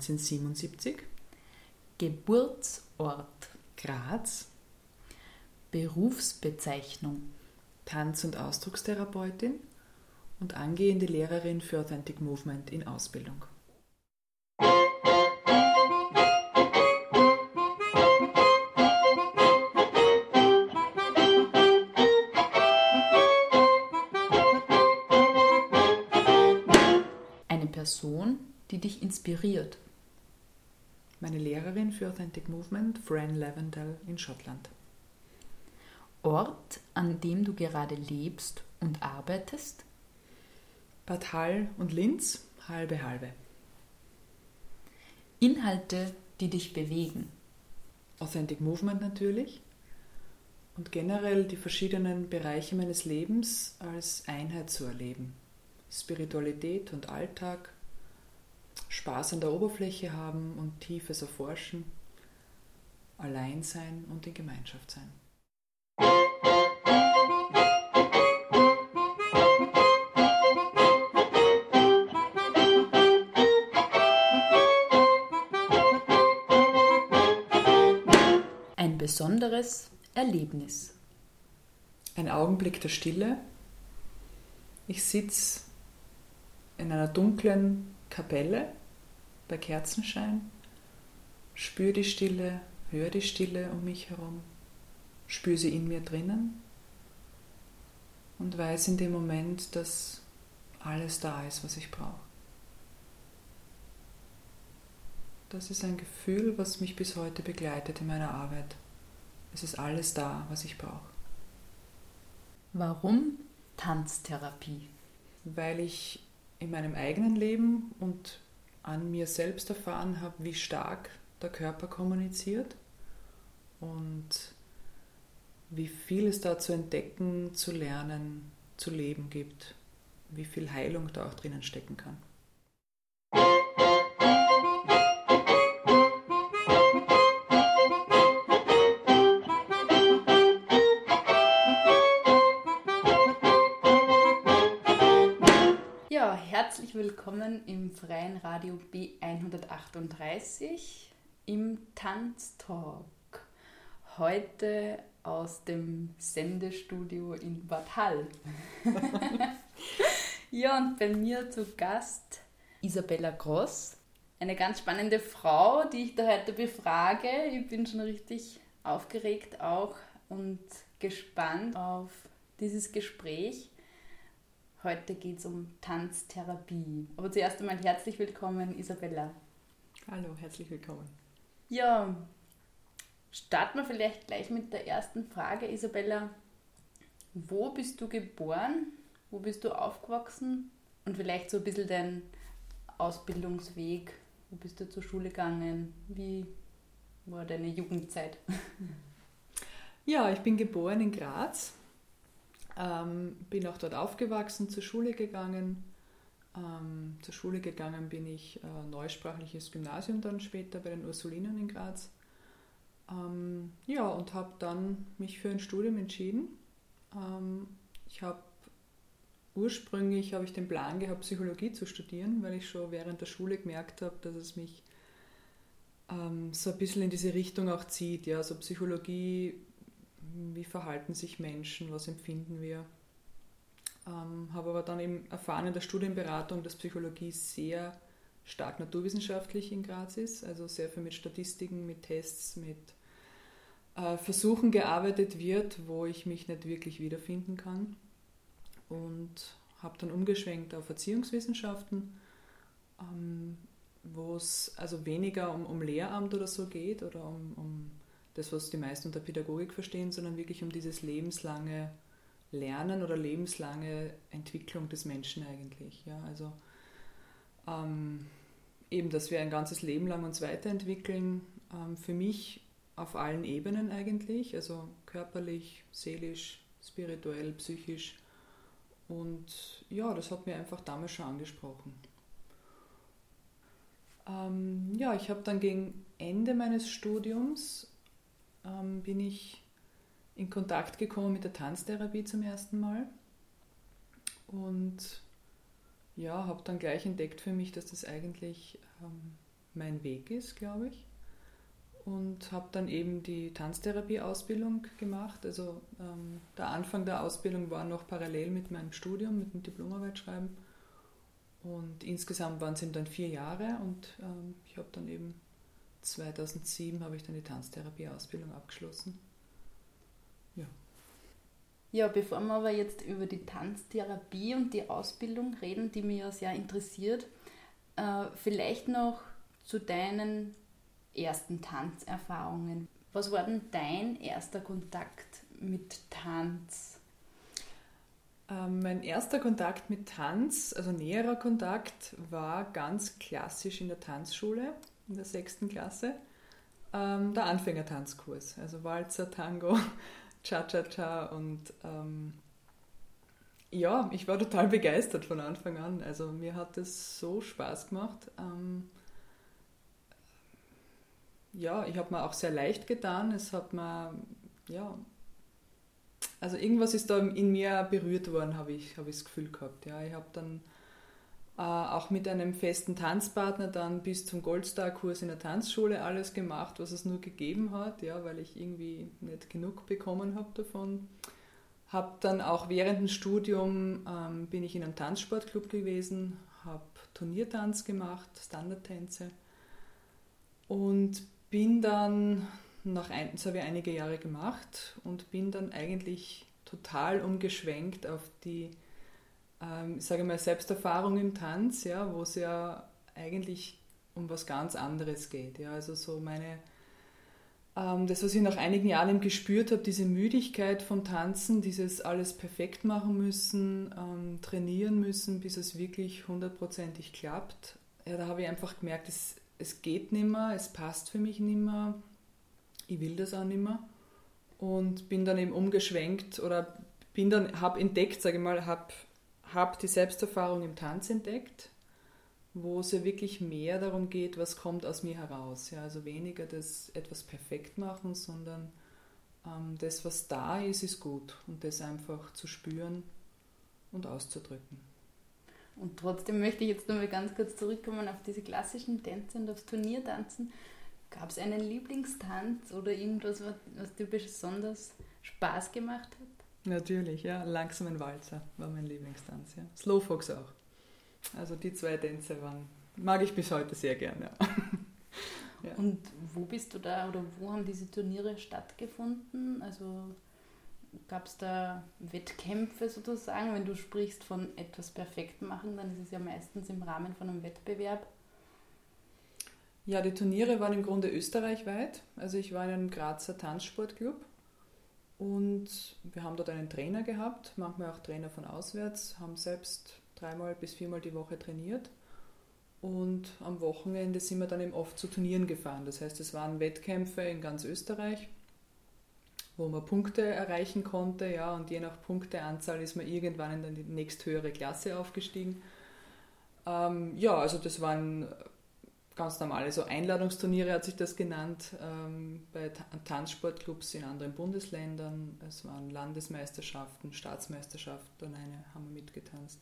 1977, Geburtsort, Graz, Berufsbezeichnung, Tanz- und Ausdruckstherapeutin und angehende Lehrerin für Authentic Movement in Ausbildung. eine Person, die dich inspiriert. Meine Lehrerin für Authentic Movement, Fran Lavendale in Schottland. Ort, an dem du gerade lebst und arbeitest. Bad Hall und Linz, halbe halbe. Inhalte, die dich bewegen. Authentic Movement natürlich und generell die verschiedenen Bereiche meines Lebens als Einheit zu erleben. Spiritualität und Alltag, Spaß an der Oberfläche haben und Tiefes erforschen, allein sein und in Gemeinschaft sein. Ein besonderes Erlebnis. Ein Augenblick der Stille. Ich sitze in einer dunklen Kapelle bei Kerzenschein, spüre die Stille, höre die Stille um mich herum, spüre sie in mir drinnen und weiß in dem Moment, dass alles da ist, was ich brauche. Das ist ein Gefühl, was mich bis heute begleitet in meiner Arbeit. Es ist alles da, was ich brauche. Warum Tanztherapie? weil ich in meinem eigenen Leben und an mir selbst erfahren habe, wie stark der Körper kommuniziert und wie viel es da zu entdecken, zu lernen, zu leben gibt, wie viel Heilung da auch drinnen stecken kann. Willkommen im freien Radio B138 im Tanztalk. Heute aus dem Sendestudio in Bad Hall. ja, und bei mir zu Gast Isabella Gross, eine ganz spannende Frau, die ich da heute befrage. Ich bin schon richtig aufgeregt auch und gespannt auf dieses Gespräch. Heute geht es um Tanztherapie. Aber zuerst einmal herzlich willkommen, Isabella. Hallo, herzlich willkommen. Ja, starten wir vielleicht gleich mit der ersten Frage, Isabella. Wo bist du geboren? Wo bist du aufgewachsen? Und vielleicht so ein bisschen dein Ausbildungsweg. Wo bist du zur Schule gegangen? Wie war deine Jugendzeit? Ja, ich bin geboren in Graz, ähm, bin auch dort aufgewachsen, zur Schule gegangen. Ähm, zur Schule gegangen bin ich äh, neusprachliches Gymnasium dann später bei den Ursulinen in Graz. Ähm, ja, und habe dann mich für ein Studium entschieden. Ähm, ich habe ursprünglich habe ich den Plan gehabt, Psychologie zu studieren, weil ich schon während der Schule gemerkt habe, dass es mich ähm, so ein bisschen in diese Richtung auch zieht. Ja, also Psychologie, wie verhalten sich Menschen, was empfinden wir. Ähm, habe aber dann eben erfahren in der Studienberatung, dass Psychologie sehr stark naturwissenschaftlich in Graz ist, also sehr viel mit Statistiken, mit Tests, mit äh, Versuchen gearbeitet wird, wo ich mich nicht wirklich wiederfinden kann. Und habe dann umgeschwenkt auf Erziehungswissenschaften, ähm, wo es also weniger um, um Lehramt oder so geht oder um, um das, was die meisten unter Pädagogik verstehen, sondern wirklich um dieses lebenslange Lernen oder lebenslange Entwicklung des Menschen eigentlich. Ja, also ähm, eben, dass wir ein ganzes Leben lang uns weiterentwickeln. Ähm, für mich auf allen Ebenen eigentlich, also körperlich, seelisch, spirituell, psychisch. Und ja, das hat mir einfach damals schon angesprochen. Ähm, ja, ich habe dann gegen Ende meines Studiums ähm, bin ich in Kontakt gekommen mit der Tanztherapie zum ersten Mal und ja, habe dann gleich entdeckt für mich, dass das eigentlich ähm, mein Weg ist, glaube ich. Und habe dann eben die Tanztherapie-Ausbildung gemacht. Also ähm, der Anfang der Ausbildung war noch parallel mit meinem Studium, mit dem Diplomarbeit schreiben. Und insgesamt waren es dann vier Jahre und ähm, ich habe dann eben 2007 habe ich dann die Tanztherapie-Ausbildung abgeschlossen. Ja. Ja, bevor wir aber jetzt über die Tanztherapie und die Ausbildung reden, die mich ja sehr interessiert, äh, vielleicht noch zu deinen ersten Tanzerfahrungen. Was war denn dein erster Kontakt mit Tanz? Ähm, mein erster Kontakt mit Tanz, also näherer Kontakt, war ganz klassisch in der Tanzschule in der sechsten Klasse. Ähm, der Anfängertanzkurs, also Walzer, Tango, Cha-Cha-Cha und ähm, ja, ich war total begeistert von Anfang an. Also mir hat es so Spaß gemacht. Ähm, ja, ich habe mir auch sehr leicht getan. Es hat mir, ja, also irgendwas ist da in mir berührt worden, habe ich, hab ich das Gefühl gehabt. Ja, ich habe dann auch mit einem festen Tanzpartner dann bis zum Goldstar-Kurs in der Tanzschule alles gemacht, was es nur gegeben hat, ja, weil ich irgendwie nicht genug bekommen habe davon. Habe dann auch während dem Studium ähm, bin ich in einem Tanzsportclub gewesen, habe Turniertanz gemacht, Standardtänze und bin dann nach ein, das habe ich einige Jahre gemacht und bin dann eigentlich total umgeschwenkt auf die ähm, ich sage mal, Selbsterfahrung im Tanz, ja, wo es ja eigentlich um was ganz anderes geht. Ja. Also so meine, ähm, das, was ich nach einigen Jahren gespürt habe, diese Müdigkeit von Tanzen, dieses alles perfekt machen müssen, ähm, trainieren müssen, bis es wirklich hundertprozentig klappt. Ja, da habe ich einfach gemerkt, es, es geht nicht mehr, es passt für mich nicht mehr, ich will das auch nicht mehr. Und bin dann eben umgeschwenkt oder bin dann, habe entdeckt, sage ich mal, habe habe die Selbsterfahrung im Tanz entdeckt, wo es ja wirklich mehr darum geht, was kommt aus mir heraus. Ja, also weniger das etwas perfekt machen, sondern ähm, das, was da ist, ist gut und das einfach zu spüren und auszudrücken. Und trotzdem möchte ich jetzt nochmal ganz kurz zurückkommen auf diese klassischen Tänze und aufs Turniertanzen. Gab es einen Lieblingstanz oder irgendwas, was dir besonders Spaß gemacht hat? Natürlich, ja. Langsamen Walzer war mein Lieblingstanz, ja. Slowfox auch. Also die zwei Tänze waren, mag ich bis heute sehr gern, ja. ja. Und wo bist du da oder wo haben diese Turniere stattgefunden? Also gab es da Wettkämpfe sozusagen? Wenn du sprichst von etwas perfekt machen, dann ist es ja meistens im Rahmen von einem Wettbewerb. Ja, die Turniere waren im Grunde österreichweit. Also ich war in einem Grazer Tanzsportclub und wir haben dort einen Trainer gehabt, manchmal auch Trainer von auswärts, haben selbst dreimal bis viermal die Woche trainiert. Und am Wochenende sind wir dann eben oft zu Turnieren gefahren. Das heißt, es waren Wettkämpfe in ganz Österreich, wo man Punkte erreichen konnte. Ja, und je nach Punkteanzahl ist man irgendwann in die nächsthöhere Klasse aufgestiegen. Ähm, ja, also das waren ganz normale, so Einladungsturniere hat sich das genannt, ähm, bei Tanzsportclubs in anderen Bundesländern. Es waren Landesmeisterschaften, Staatsmeisterschaften, eine haben wir mitgetanzt.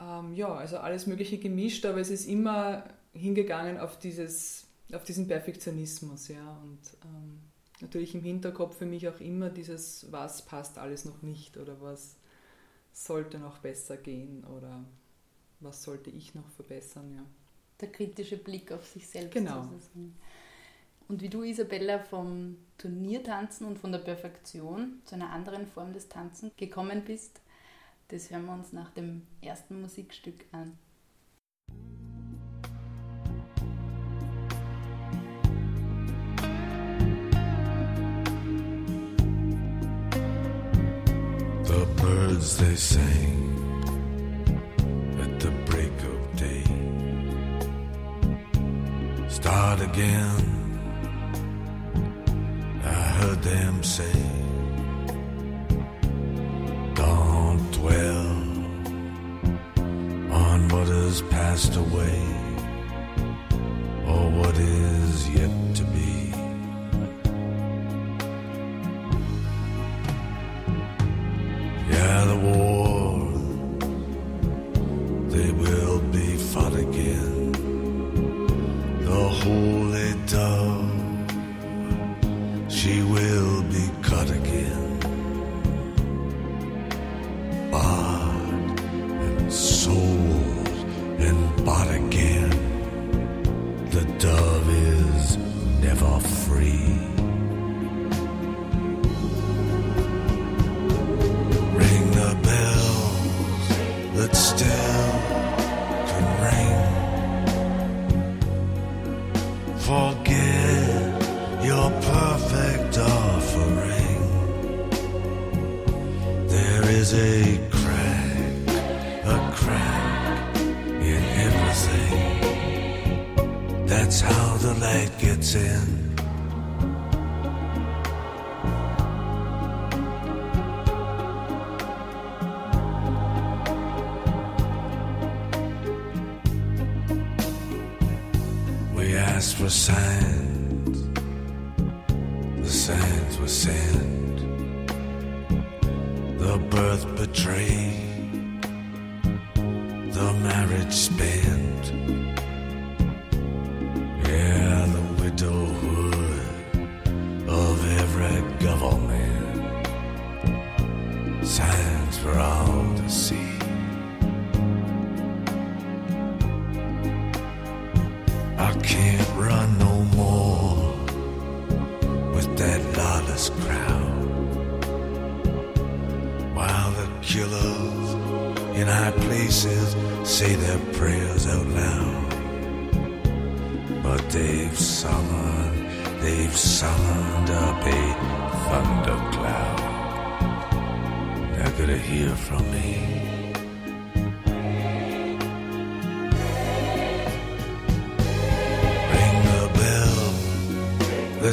Ähm, ja, also alles Mögliche gemischt, aber es ist immer hingegangen auf, dieses, auf diesen Perfektionismus. Ja, und ähm, natürlich im Hinterkopf für mich auch immer dieses, was passt alles noch nicht oder was sollte noch besser gehen oder was sollte ich noch verbessern, ja. Der kritische Blick auf sich selbst. Genau. sozusagen. Und wie du, Isabella, vom Turniertanzen und von der Perfektion zu einer anderen Form des Tanzen gekommen bist, das hören wir uns nach dem ersten Musikstück an. The birds they sing Start again. I heard them say, Don't dwell on what has passed away or what is yet to be. Yeah, the war, she will be cut again.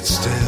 stay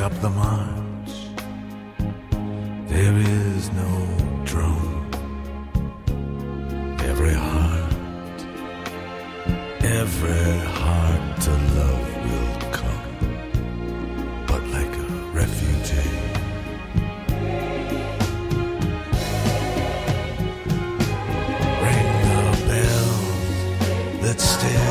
up the march. There is no drum. Every heart, every heart to love will come. But like a refugee. Ring the bells that still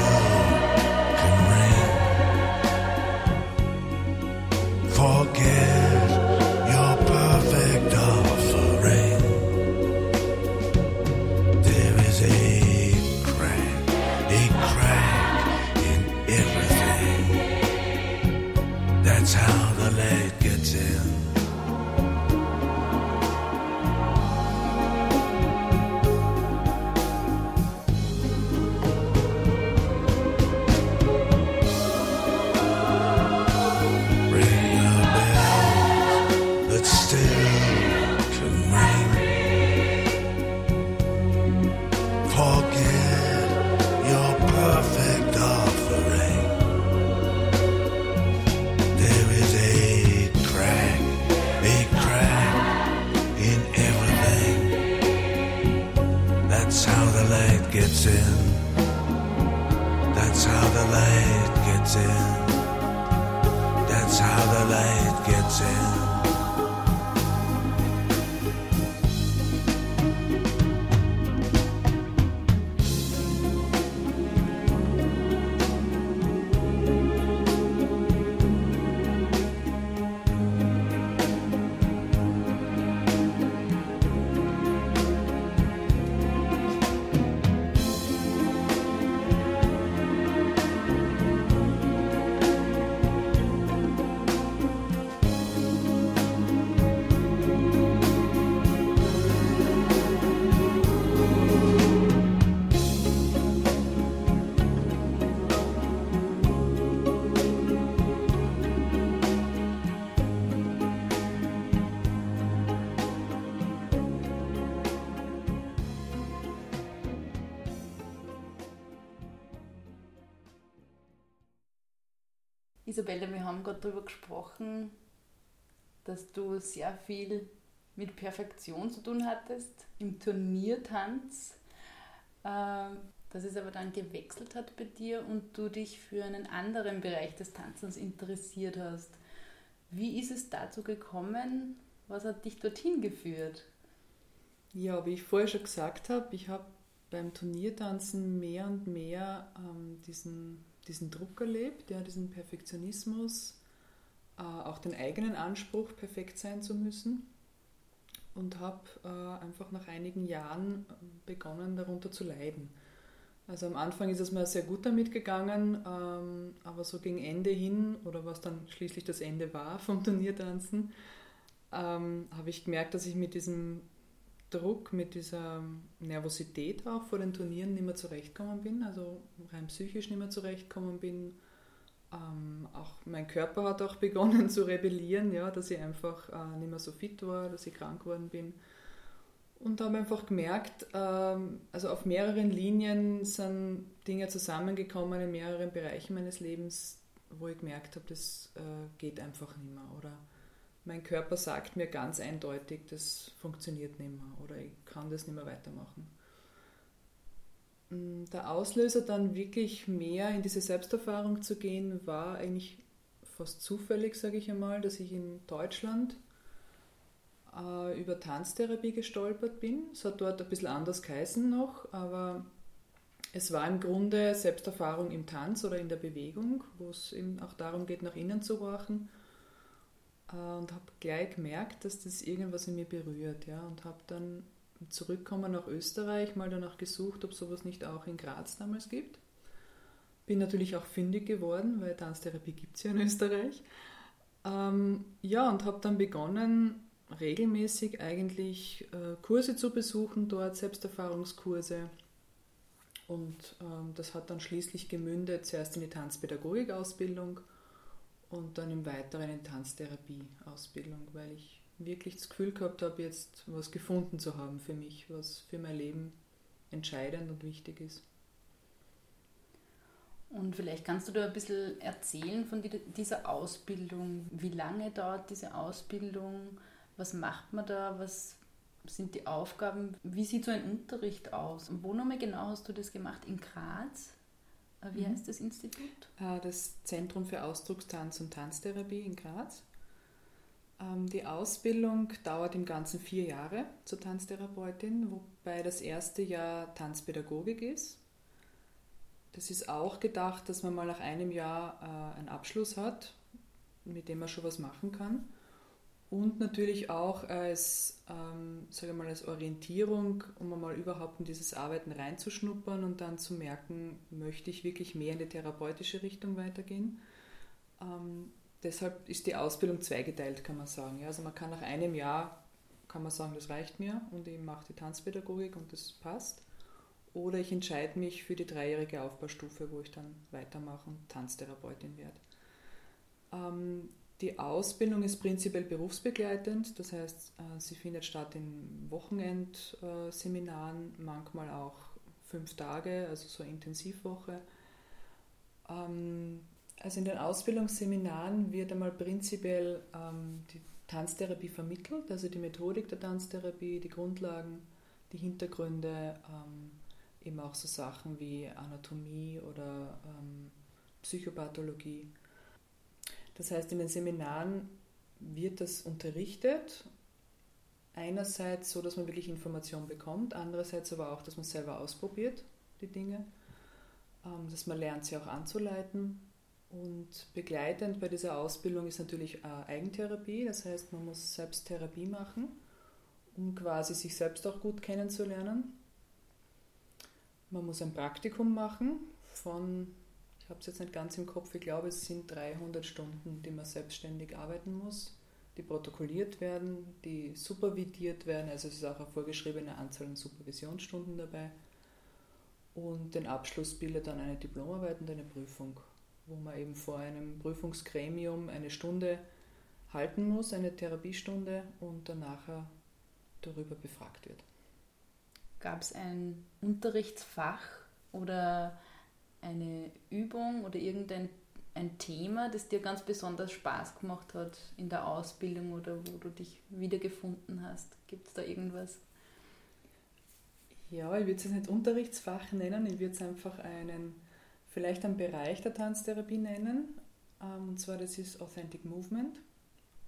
gesprochen, dass du sehr viel mit Perfektion zu tun hattest im Turniertanz, äh, dass es aber dann gewechselt hat bei dir und du dich für einen anderen Bereich des Tanzens interessiert hast. Wie ist es dazu gekommen? Was hat dich dorthin geführt? Ja, wie ich vorher schon gesagt habe, ich habe beim Turniertanzen mehr und mehr ähm, diesen diesen Druck erlebt, ja, diesen Perfektionismus, auch den eigenen Anspruch, perfekt sein zu müssen. Und habe äh, einfach nach einigen Jahren begonnen, darunter zu leiden. Also am Anfang ist es mir sehr gut damit gegangen, ähm, aber so gegen Ende hin, oder was dann schließlich das Ende war vom Turniertanzen, ähm, habe ich gemerkt, dass ich mit diesem Druck, mit dieser Nervosität auch vor den Turnieren nicht mehr zurechtgekommen bin, also rein psychisch nicht mehr zurechtgekommen bin. Ähm, auch mein Körper hat auch begonnen zu rebellieren, ja, dass ich einfach äh, nicht mehr so fit war, dass ich krank geworden bin. Und habe einfach gemerkt, ähm, also auf mehreren Linien sind Dinge zusammengekommen in mehreren Bereichen meines Lebens, wo ich gemerkt habe, das äh, geht einfach nicht mehr. Oder mein Körper sagt mir ganz eindeutig, das funktioniert nicht mehr oder ich kann das nicht mehr weitermachen. Mm, der Auslöser dann wirklich mehr in diese Selbsterfahrung zu gehen, war eigentlich fast zufällig, sage ich einmal, dass ich in Deutschland äh, über Tanztherapie gestolpert bin. Es hat dort ein bisschen anders geheißen noch, aber es war im Grunde Selbsterfahrung im Tanz oder in der Bewegung, wo es eben auch darum geht, nach innen zu horchen äh, und habe gleich gemerkt, dass das irgendwas in mir berührt. Ja, und habe dann zurückkommen nach Österreich mal danach gesucht, ob sowas nicht auch in Graz damals gibt. Bin natürlich auch fündig geworden, weil Tanztherapie gibt es ja in Österreich. Ähm, ja, und habe dann begonnen, regelmäßig eigentlich äh, Kurse zu besuchen, dort Selbsterfahrungskurse. Und ähm, das hat dann schließlich gemündet, zuerst in die Tanzpädagogik-Ausbildung und dann im Weiteren in Tanztherapie-Ausbildung, weil ich wirklich das Gefühl gehabt habe, jetzt was gefunden zu haben für mich, was für mein Leben entscheidend und wichtig ist. Und vielleicht kannst du da ein bisschen erzählen von dieser Ausbildung. Wie lange dauert diese Ausbildung? Was macht man da? Was sind die Aufgaben? Wie sieht so ein Unterricht aus? Und wo nochmal genau hast du das gemacht? In Graz? Äh, wie mhm. heißt das Institut? Äh, das Zentrum für Ausdruckstanz und Tanztherapie in Graz. Ähm, die Ausbildung dauert im Ganzen vier Jahre zur Tanztherapeutin, wobei das erste Jahr Tanzpädagogik ist. Das ist auch gedacht, dass man mal nach einem Jahr äh, einen Abschluss hat, mit dem man schon was machen kann und natürlich auch als, ähm, sage mal, als Orientierung, um einmal überhaupt in dieses Arbeiten reinzuschnuppern und dann zu merken, möchte ich wirklich mehr in die therapeutische Richtung weitergehen. Ähm, deshalb ist die Ausbildung zweigeteilt, kann man sagen. Ja, also man kann nach einem Jahr, kann man sagen, das reicht mir und ich mache die Tanzpädagogik und das passt. Oder ich entscheide mich für die dreijährige Aufbaustufe, wo ich dann weitermache und Tanztherapeutin werde. Ähm, die Ausbildung ist prinzipiell berufsbegleitend, das heißt, äh, sie findet statt in Wochenendseminaren, manchmal auch fünf Tage, also so Intensivwoche. Also in den Ausbildungsseminaren wird einmal prinzipiell ähm, die Tanztherapie vermittelt, also die Methodik der Tanztherapie, die Grundlagen, die Hintergründe, ähm, eben auch so Sachen wie Anatomie oder ähm, Psychopathologie. Das heißt, in den Seminaren wird das unterrichtet. Einerseits so, dass man wirklich Informationen bekommt, andererseits aber auch, dass man selber ausprobiert, die Dinge, ähm, dass man lernt, sie auch anzuleiten. Und begleitend bei dieser Ausbildung ist natürlich Eigentherapie, das heißt, man muss selbst Therapie machen, um quasi sich selbst auch gut kennenzulernen. Man muss ein Praktikum machen von, ich habe es jetzt nicht ganz im Kopf, ich glaube, es sind 300 Stunden, die man selbstständig arbeiten muss, die protokolliert werden, die supervidiert werden, also es ist auch eine vorgeschriebene Anzahl an Supervisionsstunden dabei. Und den Abschluss bildet dann eine Diplomarbeit und eine Prüfung, wo man eben vor einem Prüfungsgremium eine Stunde halten muss, eine Therapiestunde und danach darüber befragt wird. Gab es ein Unterrichtsfach oder eine Übung oder irgendein ein Thema, das dir ganz besonders Spaß gemacht hat in der Ausbildung oder wo du dich wiedergefunden hast? Gibt es da irgendwas? Ja, ich würde es nicht Unterrichtsfach nennen, ich würde es einfach einen, vielleicht einen Bereich der Tanztherapie nennen. Ähm, und zwar das ist Authentic Movement.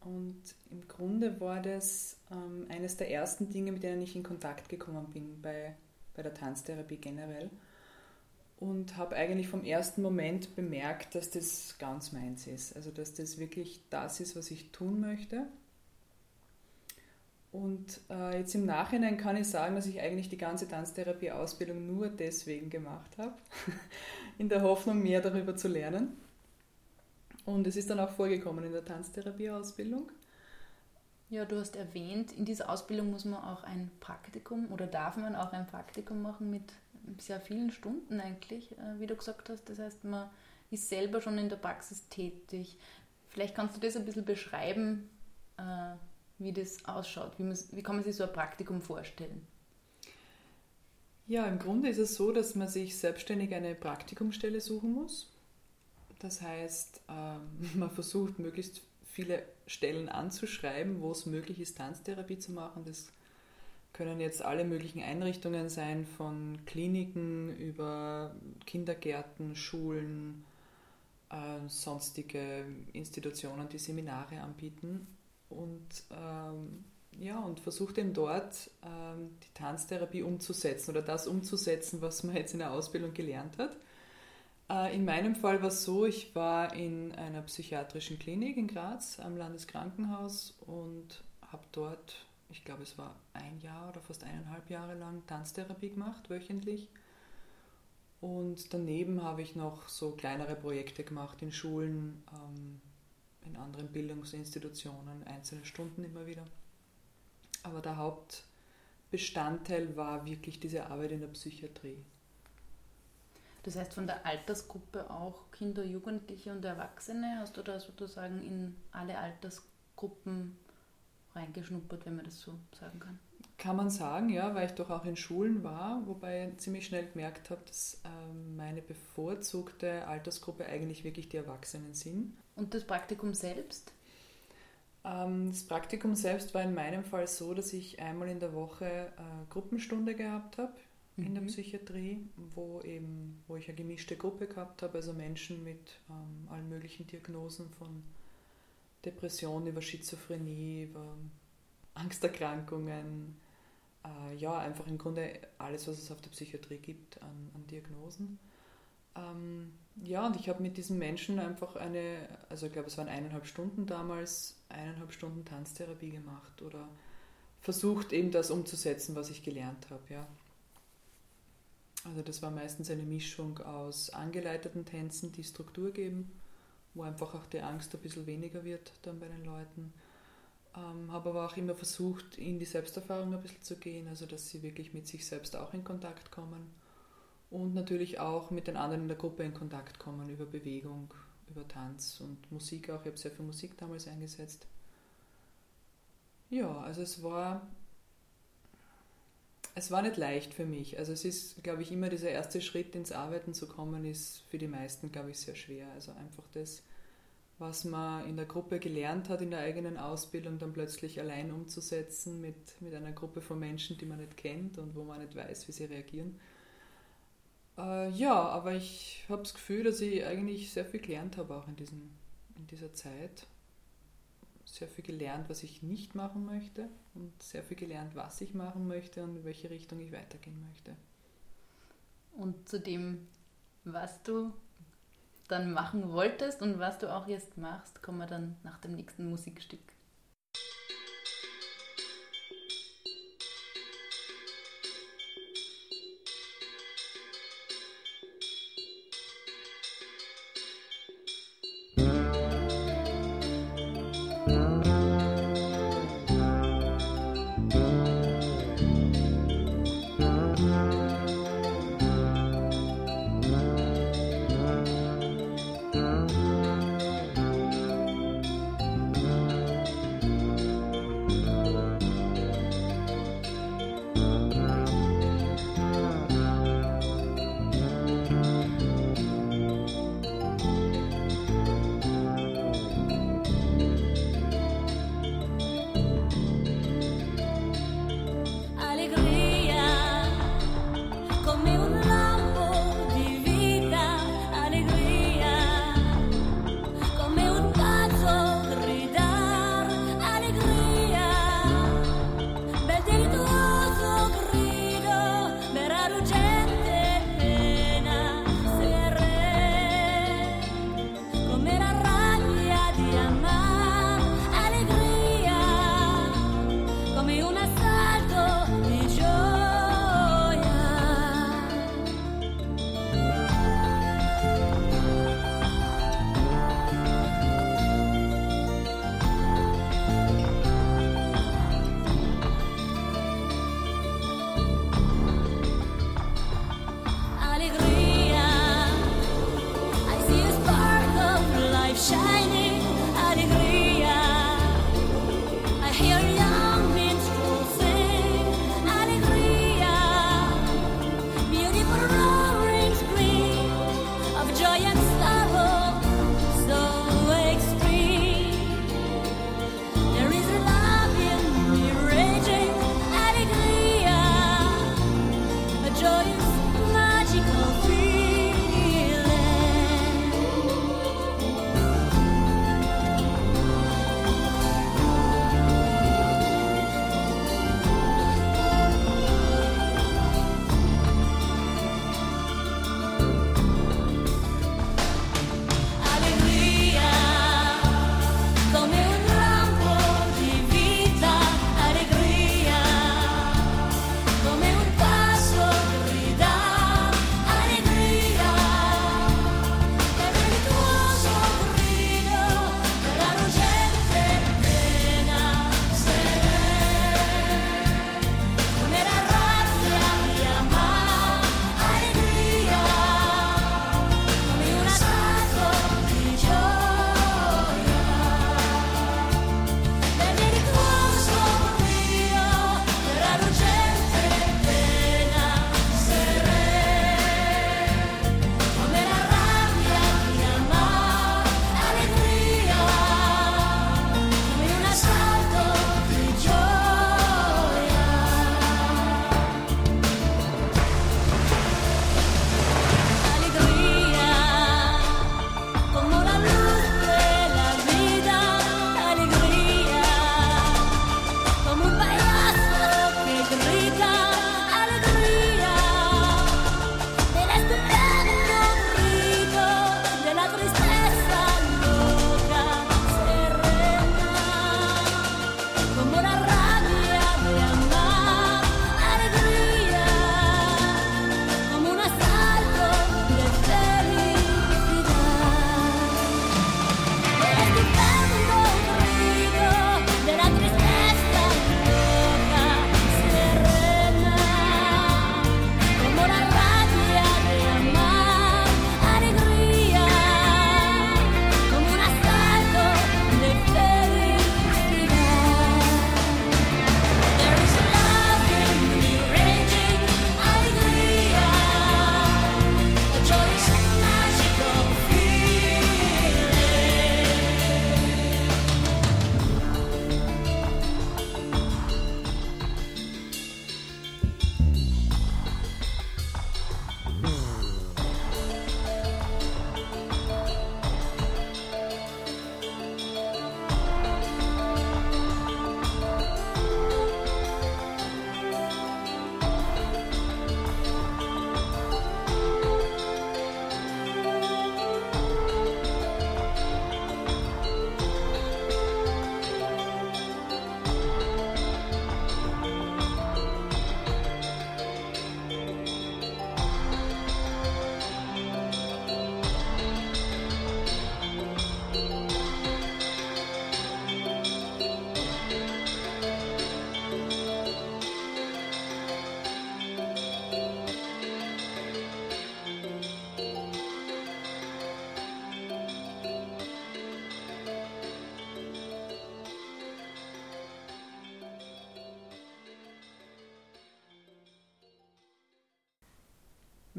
Und im Grunde war das ähm, eines der ersten Dinge, mit denen ich in Kontakt gekommen bin bei, bei der Tanztherapie generell. Und habe eigentlich vom ersten Moment bemerkt, dass das ganz meins ist. Also dass das wirklich das ist, was ich tun möchte. Und äh, jetzt im Nachhinein kann ich sagen, dass ich eigentlich die ganze Tanztherapie-Ausbildung nur deswegen gemacht habe, in der Hoffnung, mehr darüber zu lernen. Und es ist dann auch vorgekommen in der Tanztherapie-Ausbildung. Ja, du hast erwähnt, in dieser Ausbildung muss man auch ein Praktikum oder darf man auch ein Praktikum machen mit sehr vielen Stunden eigentlich, äh, wie du gesagt hast. Das heißt, man ist selber schon in der Praxis tätig. Vielleicht kannst du das ein bisschen beschreiben, äh, wie das ausschaut. Wie, wie kann man sich so ein Praktikum vorstellen? Ja, im Grunde ist es so, dass man sich selbstständig eine Praktikumstelle suchen muss. Das heißt, ähm, man versucht möglichst viele Stellen anzuschreiben, wo es möglich ist, Tanztherapie zu machen. Das können jetzt alle möglichen Einrichtungen sein, von Kliniken über Kindergärten, Schulen, äh, sonstige Institutionen, die Seminare anbieten. Und ähm, ja, und versucht eben dort ähm, die Tanztherapie umzusetzen oder das umzusetzen, was man jetzt in der Ausbildung gelernt hat. Äh, in meinem Fall war es so, ich war in einer psychiatrischen Klinik in Graz am Landeskrankenhaus und habe dort, ich glaube es war ein Jahr oder fast eineinhalb Jahre lang Tanztherapie gemacht, wöchentlich. Und daneben habe ich noch so kleinere Projekte gemacht in Schulen, ähm, in anderen Bildungsinstitutionen, einzelne Stunden immer wieder. Aber der Hauptbestandteil war wirklich diese Arbeit in der Psychiatrie. Das heißt, von der Altersgruppe auch Kinder, Jugendliche und Erwachsene, hast du da sozusagen in alle Altersgruppen reingeschnuppert, wenn man das so sagen kann? Kann man sagen, ja, weil ich doch auch in Schulen war, wobei ich ziemlich schnell gemerkt habe, dass ähm, meine bevorzugte Altersgruppe eigentlich wirklich die Erwachsenen sind. Und das Praktikum selbst? Ähm, das Praktikum selbst war in meinem Fall so, dass ich einmal in der Woche äh, Gruppenstunde gehabt habe in der mhm. Psychiatrie, wo eben, wo ich eine gemischte Gruppe gehabt habe, also Menschen mit ähm, allen möglichen Diagnosen von Depression über Schizophrenie, über Angsterkrankungen, äh, ja, einfach im Grunde alles, was es auf der Psychiatrie gibt an, an Diagnosen. Ähm, ja, und ich habe mit diesen Menschen einfach eine, also ich glaube, es waren eineinhalb Stunden damals, eineinhalb Stunden Tanztherapie gemacht oder versucht eben das umzusetzen, was ich gelernt habe, ja. Also das war meistens eine Mischung aus angeleiteten Tänzen, die Struktur geben, wo einfach auch die Angst ein bisschen weniger wird dann bei den Leuten. Ähm, habe aber auch immer versucht, in die Selbsterfahrung ein bisschen zu gehen, also dass sie wirklich mit sich selbst auch in Kontakt kommen und natürlich auch mit den anderen in der Gruppe in Kontakt kommen über Bewegung, über Tanz und Musik auch. Ich habe sehr viel Musik damals eingesetzt. Ja, also es war es war nicht leicht für mich. Also es ist, glaube ich, immer dieser erste Schritt ins Arbeiten zu kommen, ist für die meisten, glaube ich, sehr schwer. Also einfach das, was man in der Gruppe gelernt hat, in der eigenen Ausbildung, dann plötzlich allein umzusetzen mit, mit einer Gruppe von Menschen, die man nicht kennt und wo man nicht weiß, wie sie reagieren. Äh, ja, aber ich habe das Gefühl, dass ich eigentlich sehr viel gelernt habe auch in, diesem, in dieser Zeit. Sehr viel gelernt, was ich nicht machen möchte und sehr viel gelernt, was ich machen möchte und in welche Richtung ich weitergehen möchte. Und zu dem, was du dann machen wolltest und was du auch jetzt machst, kommen wir dann nach dem nächsten Musikstück.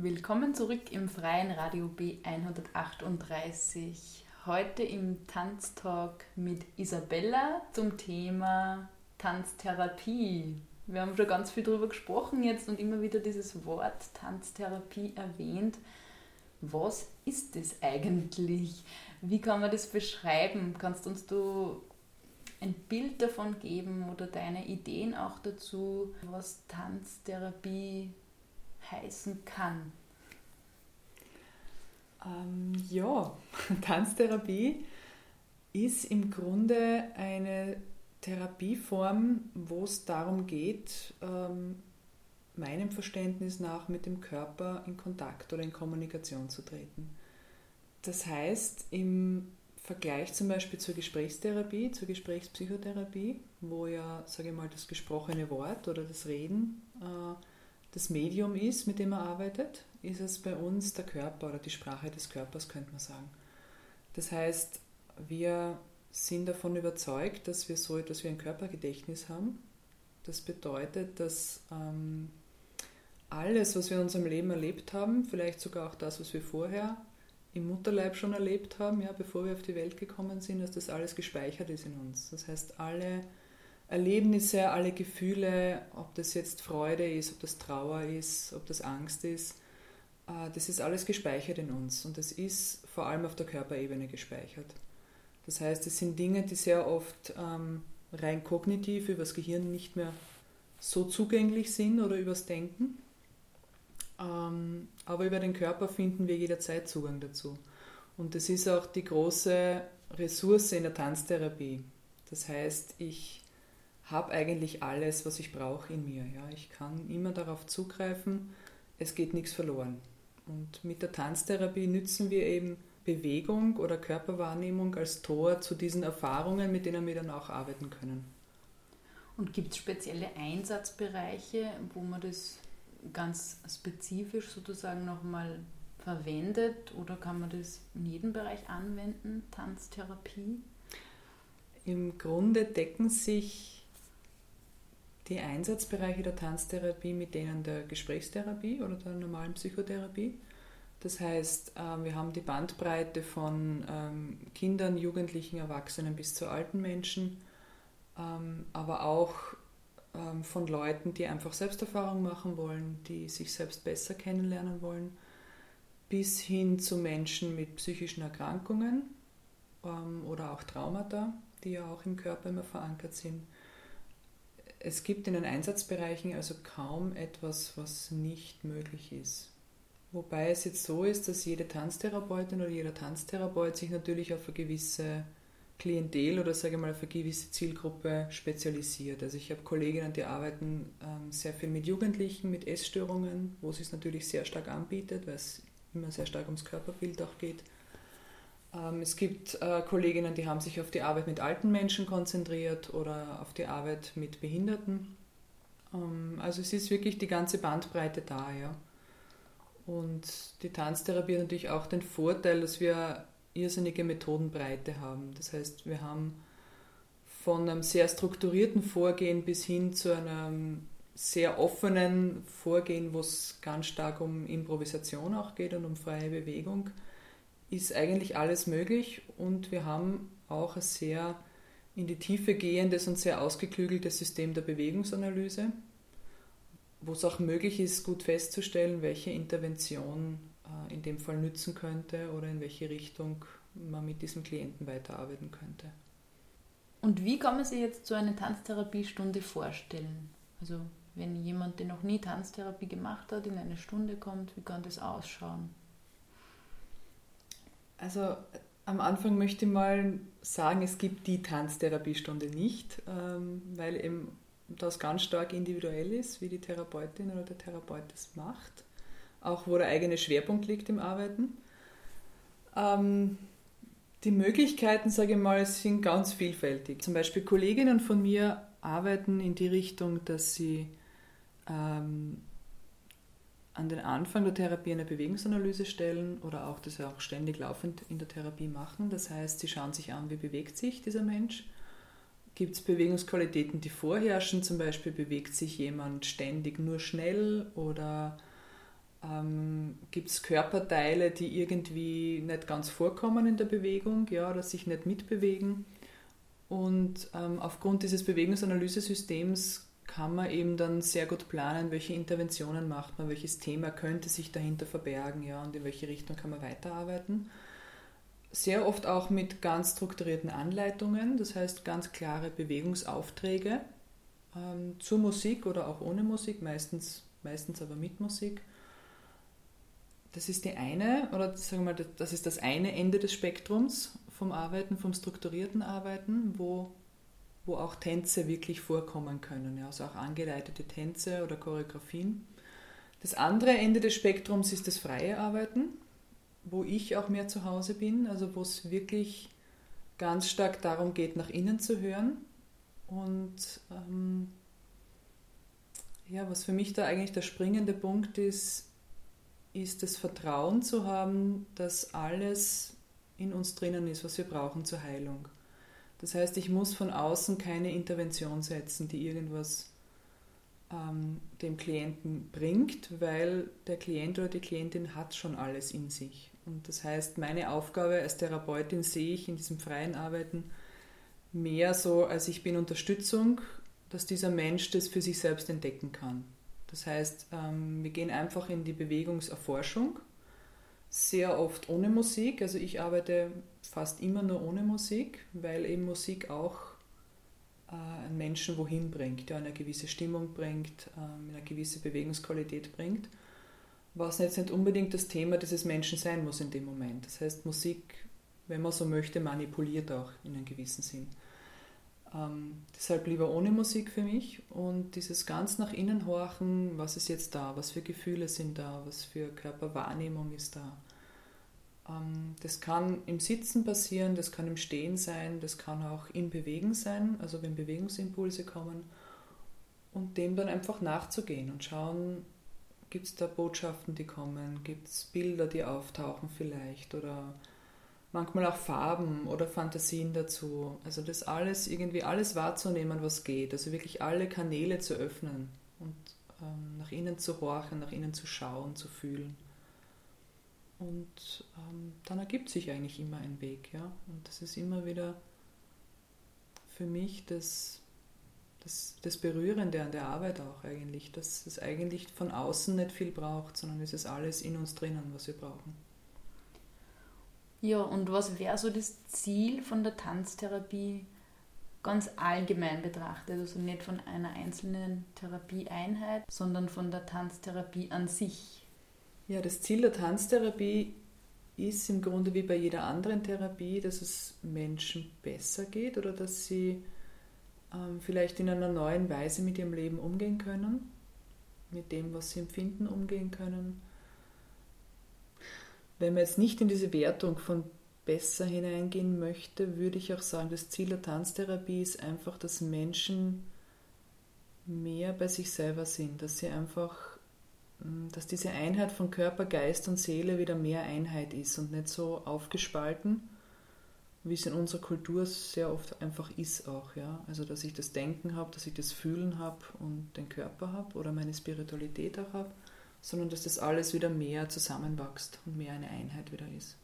Willkommen zurück im freien Radio B138. Heute im Tanztalk mit Isabella zum Thema Tanztherapie. Wir haben schon ganz viel darüber gesprochen jetzt und immer wieder dieses Wort Tanztherapie erwähnt. Was ist es eigentlich? Wie kann man das beschreiben? Kannst uns du ein Bild davon geben oder deine Ideen auch dazu, was Tanztherapie heißen kann? Ähm, ja, Tanztherapie ist im Grunde eine Therapieform, wo es darum geht, ähm, meinem Verständnis nach mit dem Körper in Kontakt oder in Kommunikation zu treten. Das heißt, im Vergleich zum Beispiel zur Gesprächstherapie, zur Gesprächspsychotherapie, wo ja, sage ich mal, das gesprochene Wort oder das Reden äh, das Medium ist, mit dem man arbeitet, ist es bei uns der Körper oder die Sprache des Körpers, könnte man sagen. Das heißt, wir sind davon überzeugt, dass wir so etwas wie ein Körpergedächtnis haben. Das bedeutet, dass ähm, alles, was wir in unserem Leben erlebt haben, vielleicht sogar auch das, was wir vorher im Mutterleib schon erlebt haben, ja, bevor wir auf die Welt gekommen sind, dass das alles gespeichert ist in uns. Das heißt, alle Erlebnisse, alle Gefühle, ob das jetzt Freude ist, ob das Trauer ist, ob das Angst ist, äh, das ist alles gespeichert in uns und das ist vor allem auf der Körperebene gespeichert. Das heißt, es sind Dinge, die sehr oft ähm, rein kognitiv übers Gehirn nicht mehr so zugänglich sind oder übers Denken. Ähm, aber über den Körper finden wir jederzeit Zugang dazu. Und das ist auch die große Ressource in der Tanztherapie. Das heißt, ich habe eigentlich alles, was ich brauche in mir. Ja. Ich kann immer darauf zugreifen, es geht nichts verloren. Und mit der Tanztherapie nützen wir eben Bewegung oder Körperwahrnehmung als Tor zu diesen Erfahrungen, mit denen wir dann auch arbeiten können. Und gibt es spezielle Einsatzbereiche, wo man das ganz spezifisch sozusagen nochmal verwendet oder kann man das in jedem Bereich anwenden, Tanztherapie? Im Grunde decken sich die Einsatzbereiche der Tanztherapie mit denen der Gesprächstherapie oder der normalen Psychotherapie. Das heißt, ähm, wir haben die Bandbreite von ähm, Kindern, Jugendlichen, Erwachsenen bis zu alten Menschen, ähm, aber auch von Leuten, die einfach Selbsterfahrung machen wollen, die sich selbst besser kennenlernen wollen, bis hin zu Menschen mit psychischen Erkrankungen oder auch Traumata, die ja auch im Körper immer verankert sind es gibt in den Einsatzbereichen also kaum etwas, was nicht möglich ist. Wobei es jetzt so ist, dass jede Tanztherapeutin oder jeder Tanztherapeut sich natürlich auf eine gewisse Klientel oder sage mal auf eine gewisse Zielgruppe spezialisiert. Also ich habe Kolleginnen, die arbeiten ähm, sehr viel mit Jugendlichen, mit Essstörungen, wo es sich natürlich sehr stark anbietet, weil es immer sehr stark ums Körperbild auch geht. Ähm, es gibt äh, Kolleginnen, die haben sich auf die Arbeit mit alten Menschen konzentriert oder auf die Arbeit mit Behinderten. Ähm, also es ist wirklich die ganze Bandbreite da, ja. Und die Tanztherapie hat natürlich auch den Vorteil, dass wir irrsinnige Methodenbreite haben. Das heißt, wir haben von einem sehr strukturierten Vorgehen bis hin zu einem sehr offenen Vorgehen, wo es ganz stark um Improvisation auch geht und um freie Bewegung ist eigentlich alles möglich und wir haben auch ein sehr in die Tiefe gehendes und sehr ausgeklügeltes System der Bewegungsanalyse, wo es auch möglich ist, gut festzustellen, welche Intervention äh, in dem Fall nützen könnte oder in welche Richtung man mit diesem Klienten weiterarbeiten könnte. Und wie kann man sich jetzt so eine Tanztherapiestunde vorstellen? Also wenn jemand, der noch nie Tanztherapie gemacht hat, in eine Stunde kommt, wie kann das ausschauen? Also am Anfang möchte ich mal sagen, es gibt die Tanztherapiestunde nicht, ähm, weil eben das ganz stark individuell ist, wie die Therapeutin oder der Therapeut das macht, auch wo der eigene Schwerpunkt liegt im Arbeiten. Ähm, die Möglichkeiten, sage ich mal, sind ganz vielfältig. Zum Beispiel Kolleginnen von mir arbeiten in die Richtung, dass sie ähm, an den Anfang der Therapie eine Bewegungsanalyse stellen oder auch das auch ständig laufend in der Therapie machen. Das heißt, sie schauen sich an, wie bewegt sich dieser Mensch. Gibt es Bewegungsqualitäten, die vorherrschen? Zum Beispiel bewegt sich jemand ständig nur schnell oder ähm, gibt es Körperteile, die irgendwie nicht ganz vorkommen in der Bewegung, ja, oder sich nicht mitbewegen. Und ähm, aufgrund dieses Bewegungsanalysesystems kann man eben dann sehr gut planen, welche Interventionen macht man, welches Thema könnte sich dahinter verbergen, ja, und in welche Richtung kann man weiterarbeiten. Sehr oft auch mit ganz strukturierten Anleitungen, das heißt ganz klare Bewegungsaufträge ähm, zur Musik oder auch ohne Musik, meistens, meistens aber mit Musik. Das ist die eine, oder sagen wir mal, das ist das eine Ende des Spektrums vom Arbeiten, vom strukturierten Arbeiten, wo, wo auch Tänze wirklich vorkommen können, ja, also auch angeleitete Tänze oder Choreografien. Das andere Ende des Spektrums ist das freie Arbeiten, wo ich auch mehr zu Hause bin, also wo es wirklich ganz stark darum geht, nach innen zu hören. Und ähm, ja, was für mich da eigentlich der springende Punkt ist, ist das Vertrauen zu haben, dass alles in uns drinnen ist, was wir brauchen zur Heilung. Das heißt, ich muss von außen keine Intervention setzen, die irgendwas ähm, dem Klienten bringt, weil der Klient oder die Klientin hat schon alles in sich. Und das heißt, meine Aufgabe als Therapeutin sehe ich in diesem freien Arbeiten mehr so, als ich bin Unterstützung, dass dieser Mensch das für sich selbst entdecken kann. Das heißt, ähm, wir gehen einfach in die Bewegungserforschung, sehr oft ohne Musik. Also ich arbeite fast immer nur ohne Musik, weil eben Musik auch äh, einen Menschen wohin bringt, ja, eine gewisse Stimmung bringt, ähm, eine gewisse Bewegungsqualität bringt, was jetzt nicht unbedingt das Thema dieses Menschen sein muss in dem Moment. Das heißt, Musik, wenn man so möchte, manipuliert auch in einem gewissen Sinn. Ähm, deshalb lieber ohne Musik für mich. Und dieses ganz nach innen horchen, was ist jetzt da, was für Gefühle sind da, was für Körperwahrnehmung ist da. Ähm, das kann im Sitzen passieren, das kann im Stehen sein, das kann auch im Bewegen sein, also wenn Bewegungsimpulse kommen. Und dem dann einfach nachzugehen und schauen, gibt es da Botschaften, die kommen, gibt es Bilder, die auftauchen vielleicht? Oder manchmal auch Farben oder Fantasien dazu. Also das alles, irgendwie alles wahrzunehmen, was geht. Also wirklich alle Kanäle zu öffnen und ähm, nach innen zu horchen, nach innen zu schauen, zu fühlen. Und ähm, dann ergibt sich eigentlich immer ein Weg, ja. Und das ist immer wieder für mich das, das, das Berührende an der Arbeit auch eigentlich, dass es eigentlich von außen nicht viel braucht, sondern es ist alles in uns drinnen, was wir brauchen. Ja, und was wäre so das Ziel von der Tanztherapie ganz allgemein betrachtet? Also nicht von einer einzelnen Therapieeinheit, sondern von der Tanztherapie an sich. Ja, das Ziel der Tanztherapie ist im Grunde wie bei jeder anderen Therapie, dass es Menschen besser geht oder dass sie ähm, vielleicht in einer neuen Weise mit ihrem Leben umgehen können, mit dem, was sie empfinden, umgehen können wenn man jetzt nicht in diese Wertung von besser hineingehen möchte, würde ich auch sagen, das Ziel der Tanztherapie ist einfach, dass Menschen mehr bei sich selber sind, dass sie einfach, hm, dass diese Einheit von Körper, Geist und Seele wieder mehr Einheit ist und nicht so aufgespalten, wie es in unserer Kultur sehr oft einfach ist auch, ja. Also dass ich das Denken habe, dass ich das Fühlen habe und den Körper habe oder meine Spiritualität auch habe sondern dass das alles wieder mehr zusammenwächst und mehr eine Einheit wieder ist.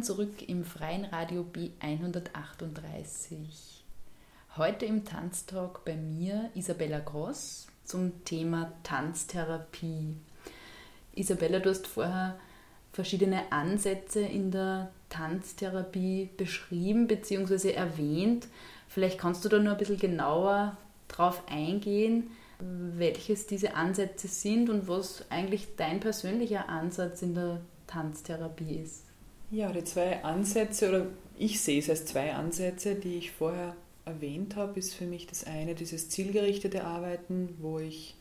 Willkommen zurück im freien Radio B138. Heute im Tanztalk bei mir Isabella Gross zum Thema Tanztherapie. Isabella, du hast vorher verschiedene Ansätze in der Tanztherapie beschrieben bzw. erwähnt. Vielleicht kannst du da nur ein bisschen genauer drauf eingehen, welches diese Ansätze sind und was eigentlich dein persönlicher Ansatz in der Tanztherapie ist. Ja, die zwei Ansätze, oder ich sehe es als zwei Ansätze, die ich vorher erwähnt habe, ist für mich das eine dieses zielgerichtete Arbeiten, wo ich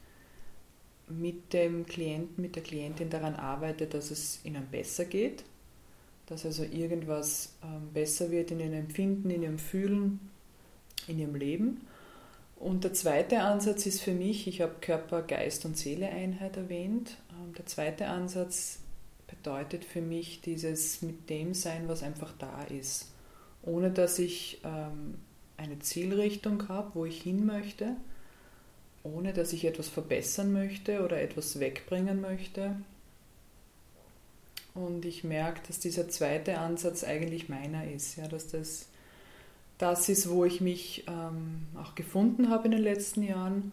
mit dem Klienten, mit der Klientin daran arbeite, dass es ihnen besser geht, dass also irgendwas ähm, besser wird in ihrem Empfinden, in ihrem Fühlen, in ihrem Leben. Und der zweite Ansatz ist für mich, ich habe Körper, Geist und Seele Einheit erwähnt. Ähm, Der zweite Ansatz bedeutet für mich dieses mit dem sein, was einfach da ist, ohne dass ich ähm, eine Zielrichtung habe, wo ich hin möchte, ohne dass ich etwas verbessern möchte oder etwas wegbringen möchte. Und ich merke, dass dieser zweite Ansatz eigentlich meiner ist, ja, dass das das ist, wo ich mich ähm, auch gefunden habe in den letzten Jahren.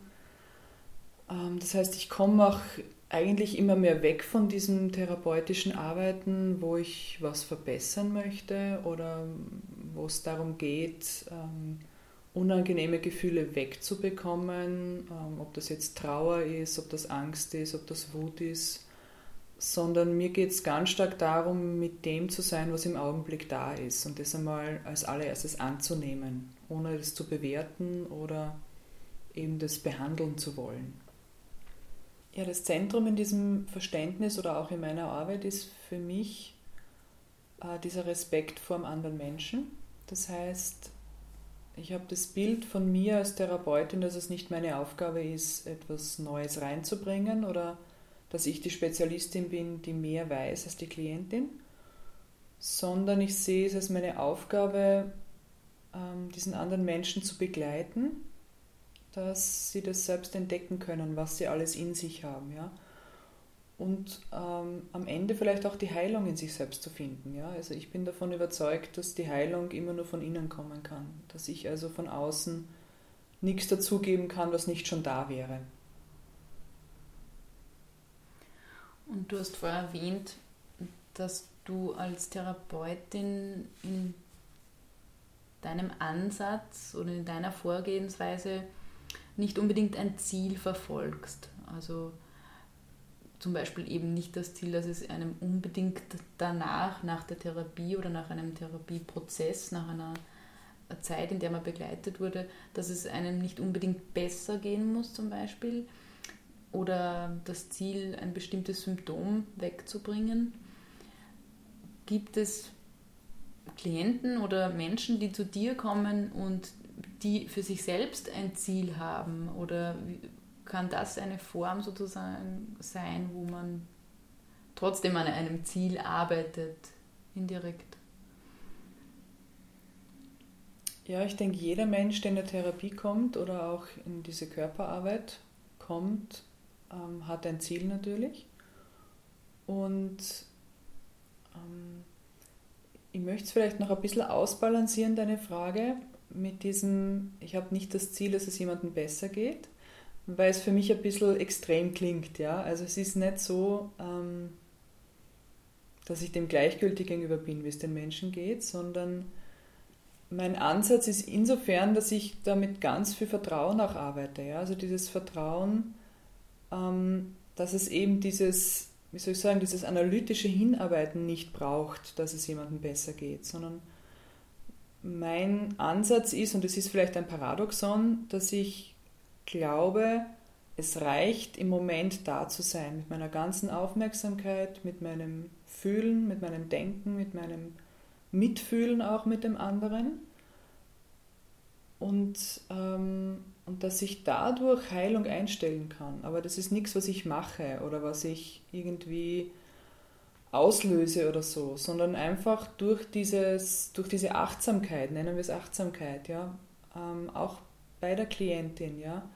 Ähm, das heißt, ich komme auch eigentlich immer mehr weg von diesem therapeutischen Arbeiten, wo ich was verbessern möchte oder wo es darum geht, ähm, unangenehme Gefühle wegzubekommen, ähm, ob das jetzt Trauer ist, ob das Angst ist, ob das Wut ist, sondern mir geht es ganz stark darum, mit dem zu sein, was im Augenblick da ist und das einmal als allererstes anzunehmen, ohne es zu bewerten oder eben das behandeln zu wollen. Ja, das Zentrum in diesem Verständnis oder auch in meiner Arbeit ist für mich äh, dieser Respekt vor dem anderen Menschen. Das heißt, ich habe das Bild von mir als Therapeutin, dass es nicht meine Aufgabe ist, etwas Neues reinzubringen oder dass ich die Spezialistin bin, die mehr weiß als die Klientin, sondern ich sehe es als meine Aufgabe, ähm, diesen anderen Menschen zu begleiten, dass sie das selbst entdecken können, was sie alles in sich haben. Ja? und ähm, am Ende vielleicht auch die Heilung in sich selbst zu finden. Ja? Also ich bin davon überzeugt, dass die Heilung immer nur von innen kommen kann, dass ich also von außen nichts dazugeben kann, was nicht schon da wäre. Und du hast vorher erwähnt, dass du als Therapeutin in deinem Ansatz oder in deiner Vorgehensweise nicht unbedingt ein Ziel verfolgst. Also zum Beispiel eben nicht das Ziel, dass es einem unbedingt danach, nach der Therapie oder nach einem Therapieprozess, nach einer Zeit, in der man begleitet wurde, dass es einem nicht unbedingt besser gehen muss zum Beispiel oder das Ziel, ein bestimmtes Symptom wegzubringen. Gibt es Klienten oder Menschen, die zu dir kommen und die für sich selbst ein Ziel haben oder kann das eine Form sozusagen sein, wo man trotzdem an einem Ziel arbeitet, indirekt. Ja, ich denke, jeder Mensch, der in der Therapie kommt oder auch in diese Körperarbeit kommt, ähm, hat ein Ziel natürlich. Und ähm, ich möchte es vielleicht noch ein bisschen ausbalancieren, deine Frage, mit diesem, ich habe nicht das Ziel, dass es jemandem besser geht, weil es für mich ein bisschen extrem klingt. Ja? Also es ist nicht so, ähm, dass ich dem gleichgültig gegenüber bin, wie es den Menschen geht, sondern mein Ansatz ist insofern, dass ich da mit ganz viel Vertrauen auch arbeite. Ja? Also dieses Vertrauen, ähm, dass es eben dieses, wie soll ich sagen, dieses analytische Hinarbeiten nicht braucht, dass es jemandem besser geht, sondern mein Ansatz ist, und es ist vielleicht ein Paradoxon, dass ich glaube, es reicht im Moment da zu sein, mit meiner ganzen Aufmerksamkeit, mit meinem Fühlen, mit meinem Denken, mit meinem Mitfühlen auch mit dem anderen. Und, ähm, und dass ich dadurch Heilung einstellen kann. Aber das ist nichts, was ich mache oder was ich irgendwie auslöse oder so, sondern einfach durch, dieses, durch diese Achtsamkeit, nennen wir es Achtsamkeit, ja, ähm, auch bei der Klientin, ja,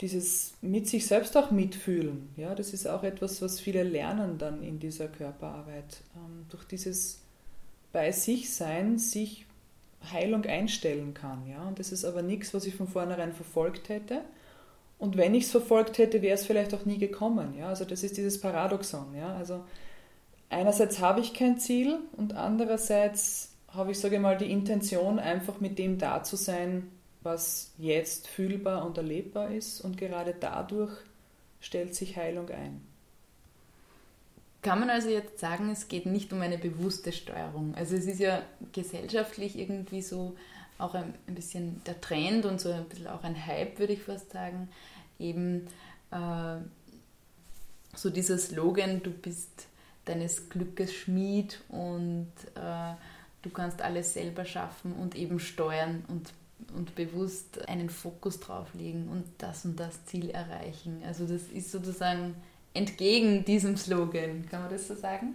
dieses mit sich selbst auch mitfühlen, ja, das ist auch etwas, was viele lernen dann in dieser Körperarbeit. Ähm, durch dieses bei sich sein, sich Heilung einstellen kann, ja, und das ist aber nichts, was ich von vornherein verfolgt hätte. Und wenn ich es verfolgt hätte, wäre es vielleicht auch nie gekommen, ja, also das ist dieses Paradoxon, ja, also einerseits habe ich kein Ziel und andererseits habe ich, sage ich mal, die Intention, einfach mit dem da zu sein, was jetzt fühlbar und erlebbar ist und gerade dadurch stellt sich Heilung ein. Kann man also jetzt sagen, es geht nicht um eine bewusste Steuerung? Also es ist ja gesellschaftlich irgendwie so auch ein, bisschen der Trend und so ein bisschen auch ein Hype, würde ich fast sagen, eben äh, so dieser Slogan, du bist deines Glückes Schmied und äh, du kannst alles selber schaffen und eben steuern und und bewusst einen Fokus drauf legen und das und das Ziel erreichen. Also das ist sozusagen entgegen diesem Slogan. Kann man das so sagen?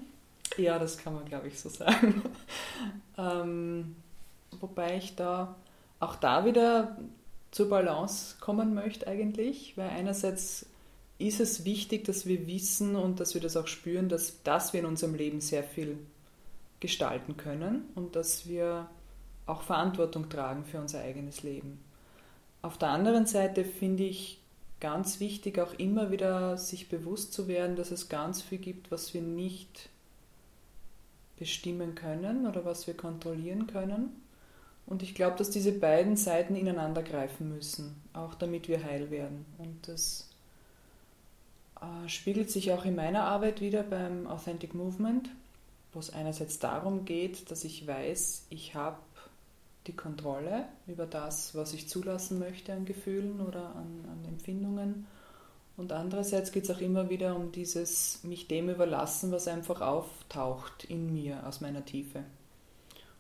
Ja, das kann man, glaube ich, so sagen. ähm, wobei ich da auch da wieder zur Balance kommen möchte eigentlich, weil einerseits ist es wichtig, dass wir wissen und dass wir das auch spüren, dass, dass wir in unserem Leben sehr viel gestalten können und dass wir auch Verantwortung tragen für unser eigenes Leben. Auf der anderen Seite finde ich, ganz wichtig, auch immer wieder sich bewusst zu werden, dass es ganz viel gibt, was wir nicht bestimmen können oder was wir kontrollieren können. Und ich glaube, dass diese beiden Seiten ineinander greifen müssen, auch damit wir heil werden. Und das äh, spiegelt sich auch in meiner Arbeit wieder beim Authentic Movement, wo es einerseits darum geht, dass ich weiß, ich habe die Kontrolle über das, was ich zulassen möchte an Gefühlen oder an, an Empfindungen. Und andererseits geht es auch immer wieder um dieses mich dem überlassen, was einfach auftaucht in mir aus meiner Tiefe.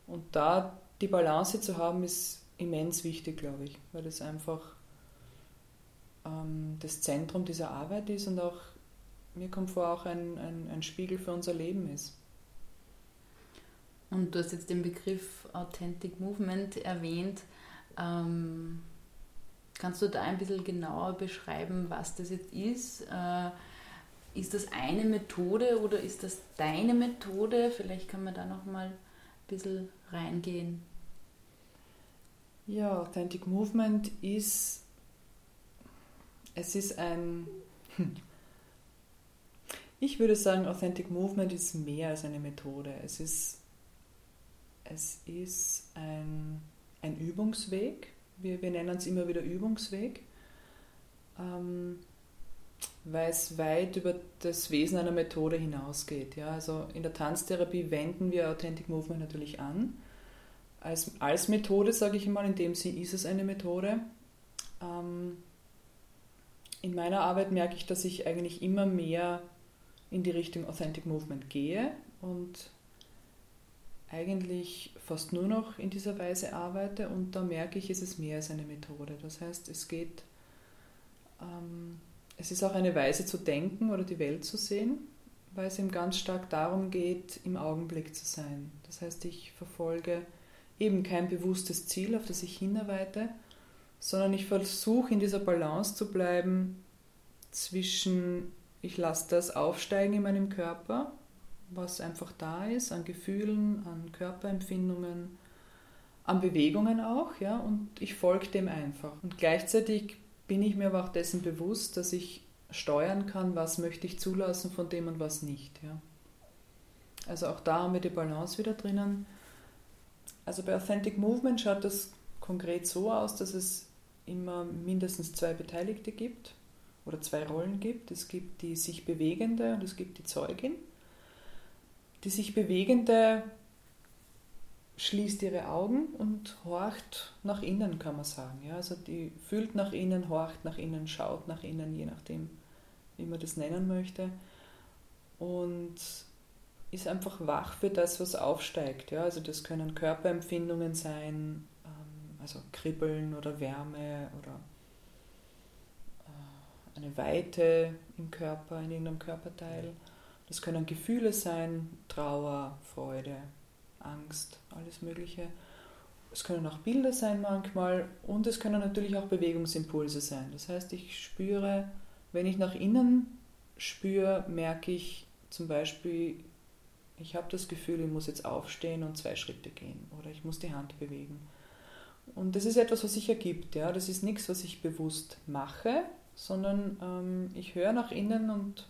Und da die Balance zu haben, ist immens wichtig, glaube ich, weil das einfach das Zentrum dieser Arbeit ist und auch, mir kommt vor, auch ein, ein, ein Spiegel für unser Leben ist. Und du hast jetzt den Begriff Authentic Movement erwähnt. Ähm, kannst du da ein bisschen genauer beschreiben, was das jetzt ist? Äh, ist das eine Methode oder ist das deine Methode? Vielleicht kann man da noch mal ein bisschen reingehen. Ja, Authentic Movement ist, es ist ein, ich würde sagen, Authentic Movement ist mehr als eine Methode. Es ist es ist ein, ein Übungsweg. Wir, wir nennen es immer wieder Übungsweg, ähm, weil es weit über das Wesen einer Methode hinausgeht. Ja? Also in der Tanztherapie wenden wir Authentic Movement natürlich an. Als, als Methode, sage ich mal, in dem Sinn ist es eine Methode. Ähm, in meiner Arbeit merke ich, dass ich eigentlich immer mehr in die Richtung Authentic Movement gehe und eigentlich fast nur noch in dieser Weise arbeite und da merke ich, es ist mehr als eine Methode. Das heißt, es geht, ähm, es ist auch eine Weise zu denken oder die Welt zu sehen, weil es eben ganz stark darum geht, im Augenblick zu sein. Das heißt, ich verfolge eben kein bewusstes Ziel, auf das ich hinarbeite, sondern ich versuche in dieser Balance zu bleiben zwischen, ich lasse das aufsteigen in meinem Körper was einfach da ist, an Gefühlen, an Körperempfindungen, an Bewegungen auch, ja, und ich folge dem einfach. Und gleichzeitig bin ich mir aber auch dessen bewusst, dass ich steuern kann, was möchte ich zulassen von dem und was nicht, ja. Also auch da haben wir die Balance wieder drinnen. Also bei Authentic Movement schaut das konkret so aus, dass es immer mindestens zwei Beteiligte gibt oder zwei Rollen gibt. Es gibt die sich bewegende und es gibt die Zeugin. Die sich bewegende schließt ihre Augen und horcht nach innen, kann man sagen. Ja, also die fühlt nach innen, horcht nach innen, schaut nach innen, je nachdem, wie man das nennen möchte. Und ist einfach wach für das, was aufsteigt. Ja, also das können Körperempfindungen sein, also Kribbeln oder Wärme oder äh, eine Weite im Körper, in irgendeinem Körperteil. Das können Gefühle sein, Trauer, Freude, Angst, alles Mögliche. Es können auch Bilder sein manchmal und es können natürlich auch Bewegungsimpulse sein. Das heißt, ich spüre, wenn ich nach innen spüre, merke ich zum Beispiel, ich habe das Gefühl, ich muss jetzt aufstehen und zwei Schritte gehen oder ich muss die Hand bewegen. Und das ist etwas, was sich ergibt. Ja? Das ist nichts, was ich bewusst mache, sondern ähm, ich höre nach innen und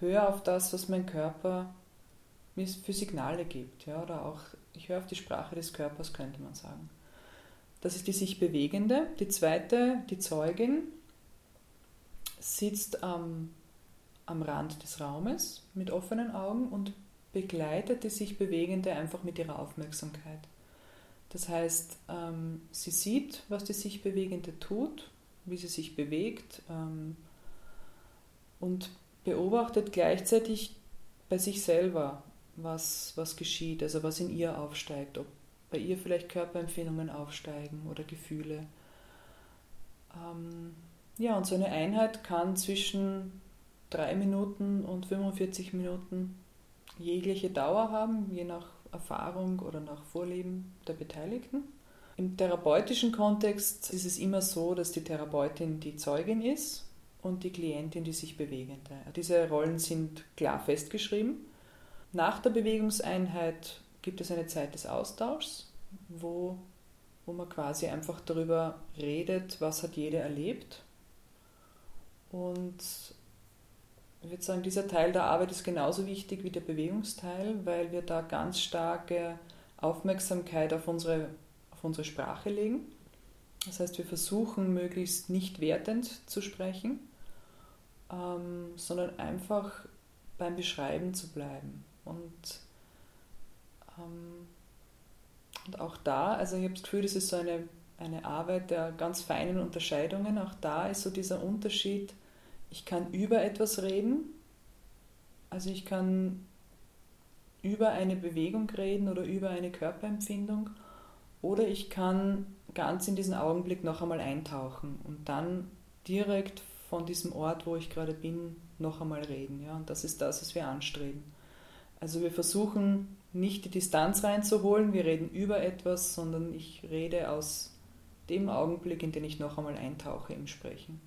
höre auf das, was mein Körper mir für Signale gibt. Ja, oder auch, ich höre auf die Sprache des Körpers, könnte man sagen. Das ist die sich bewegende. Die zweite, die Zeugin, sitzt am, am Rand des Raumes mit offenen Augen und begleitet die sich bewegende einfach mit ihrer Aufmerksamkeit. Das heißt, ähm, sie sieht, was die sich bewegende tut, wie sie sich bewegt ähm, und beobachtet gleichzeitig bei sich selber, was, was geschieht, also was in ihr aufsteigt, ob bei ihr vielleicht Körperempfindungen aufsteigen oder Gefühle. Ähm, ja, und so eine Einheit kann zwischen drei Minuten und 45 Minuten jegliche Dauer haben, je nach Erfahrung oder nach Vorleben der Beteiligten. Im therapeutischen Kontext ist es immer so, dass die Therapeutin die Zeugin ist und die Klientin die sich bewegende. Diese Rollen sind klar festgeschrieben. Nach der Bewegungseinheit gibt es eine Zeit des Austauschs, wo, wo man quasi einfach darüber redet, was hat jeder erlebt Und ich würde sagen, dieser Teil der Arbeit ist genauso wichtig wie der Bewegungsteil, weil wir da ganz starke Aufmerksamkeit auf unsere, auf unsere Sprache legen. Das heißt, wir versuchen möglichst nicht wertend zu sprechen, ähm, sondern einfach beim Beschreiben zu bleiben. Und, ähm, und auch da, also ich habe das Gefühl, das ist so eine, eine Arbeit der ganz feinen Unterscheidungen. Auch da ist so dieser Unterschied, ich kann über etwas reden, also ich kann über eine Bewegung reden oder über eine Körperempfindung oder ich kann ganz in diesen Augenblick noch einmal eintauchen und dann direkt von diesem Ort, wo ich gerade bin, noch einmal reden. Ja? Und das ist das, was wir anstreben. Also wir versuchen nicht die Distanz reinzuholen, wir reden über etwas, sondern ich rede aus dem Augenblick, in den ich noch einmal eintauche im Sprechen.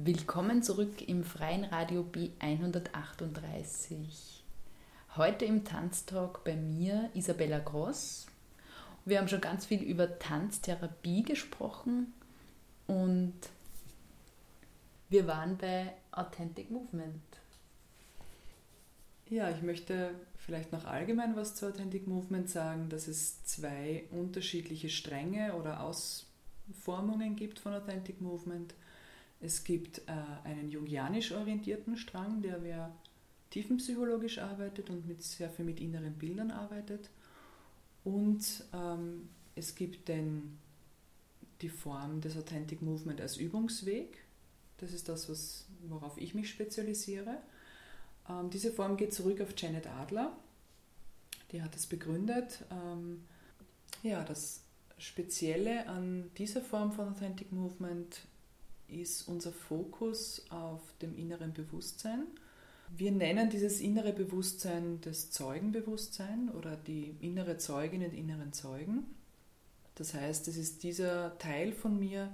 Willkommen zurück im freien Radio B138. Heute im Tanztalk bei mir Isabella Gross. Wir haben schon ganz viel über Tanztherapie gesprochen und wir waren bei Authentic Movement. Ja, ich möchte vielleicht noch allgemein was zu Authentic Movement sagen, dass es zwei unterschiedliche Stränge oder Ausformungen gibt von Authentic Movement. Es gibt äh, einen jungianisch orientierten Strang, der mehr tiefenpsychologisch arbeitet und mit, sehr viel mit inneren Bildern arbeitet. Und ähm, es gibt den, die Form des Authentic Movement als Übungsweg. Das ist das, was, worauf ich mich spezialisiere. Ähm, diese Form geht zurück auf Janet Adler. Die hat es begründet. Ähm, ja, das Spezielle an dieser Form von Authentic Movement ist unser Fokus auf dem inneren Bewusstsein. Wir nennen dieses innere Bewusstsein das Zeugenbewusstsein oder die innere Zeugin und inneren Zeugen. Das heißt, es ist dieser Teil von mir,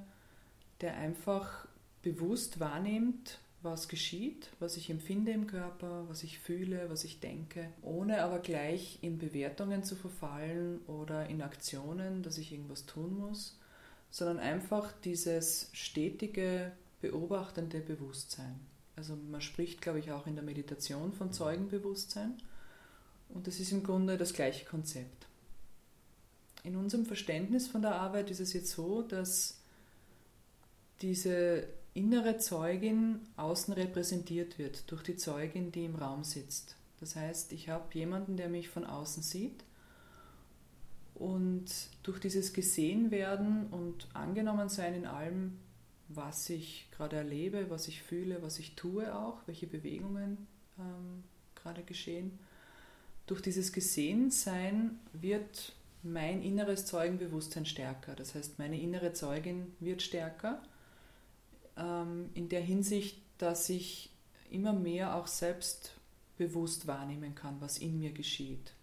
der einfach bewusst wahrnimmt, was geschieht, was ich empfinde im Körper, was ich fühle, was ich denke, ohne aber gleich in Bewertungen zu verfallen oder in Aktionen, dass ich irgendwas tun muss, sondern einfach dieses stetige, beobachtende Bewusstsein. Also man spricht, glaube ich, auch in der Meditation von Zeugenbewusstsein und das ist im Grunde das gleiche Konzept. In unserem Verständnis von der Arbeit ist es jetzt so, dass diese innere Zeugin außen repräsentiert wird durch die Zeugin, die im Raum sitzt. Das heißt, ich habe jemanden, der mich von außen sieht und durch dieses Gesehenwerden und Angenommensein in allem, was ich gerade erlebe, was ich fühle, was ich tue auch, welche Bewegungen ähm, gerade geschehen, durch dieses Gesehensein wird mein inneres Zeugenbewusstsein stärker. Das heißt, meine innere Zeugin wird stärker ähm, in der Hinsicht, dass ich immer mehr auch selbstbewusst wahrnehmen kann, was in mir geschieht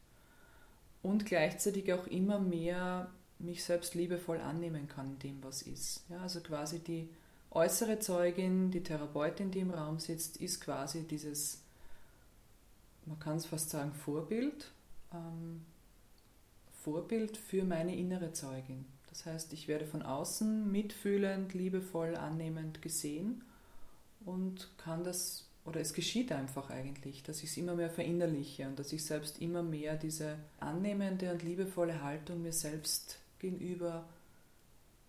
und gleichzeitig auch immer mehr mich selbst liebevoll annehmen kann dem, was ist. Ja, also quasi die äußere Zeugin, die Therapeutin, die im Raum sitzt, ist quasi dieses, man kann es fast sagen, Vorbild, ähm, Vorbild für meine innere Zeugin. Das heißt, ich werde von außen mitfühlend, liebevoll, annehmend gesehen und kann das, oder es geschieht einfach eigentlich, dass ich es immer mehr verinnerliche und dass ich selbst immer mehr diese annehmende und liebevolle Haltung mir selbst gegenüber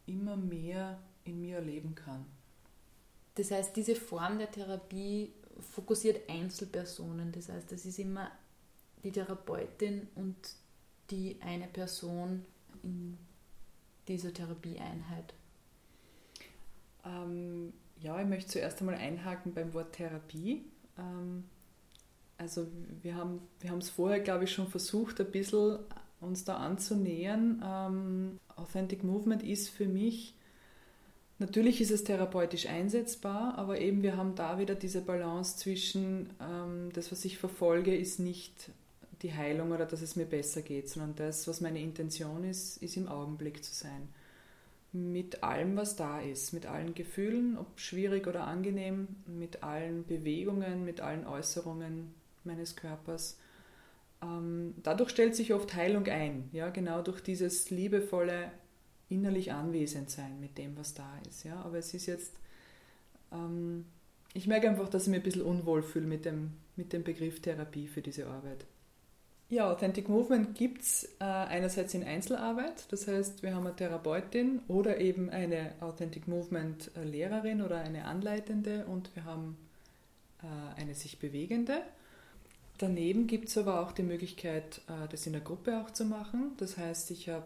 immer mehr in mir erleben kann. Das heißt, diese Form der Therapie fokussiert Einzelpersonen. Das heißt, es ist immer die Therapeutin und die eine Person in dieser Therapieeinheit. Ähm, ja, ich möchte zuerst einmal einhaken beim Wort Therapie. Ähm, also wir haben wir es vorher, glaube ich, schon versucht, ein bisschen uns da anzunähern. Ähm, Authentic Movement ist für mich, natürlich ist es therapeutisch einsetzbar, aber eben wir haben da wieder diese Balance zwischen, ähm, das, was ich verfolge, ist nicht die Heilung oder dass es mir besser geht, sondern das, was meine Intention ist, ist im Augenblick zu sein. Mit allem, was da ist, mit allen Gefühlen, ob schwierig oder angenehm, mit allen Bewegungen, mit allen Äußerungen meines Körpers ähm, dadurch stellt sich oft Heilung ein, ja, genau durch dieses liebevolle innerlich anwesend sein mit dem, was da ist. Ja. Aber es ist jetzt, ähm, ich merke einfach, dass ich mich ein bisschen unwohl fühle mit dem, mit dem Begriff Therapie für diese Arbeit. Ja, Authentic Movement gibt es äh, einerseits in Einzelarbeit, das heißt, wir haben eine Therapeutin oder eben eine Authentic Movement äh, Lehrerin oder eine Anleitende und wir haben äh, eine sich bewegende. Daneben gibt es aber auch die Möglichkeit, äh, das in der Gruppe auch zu machen. Das heißt, ich habe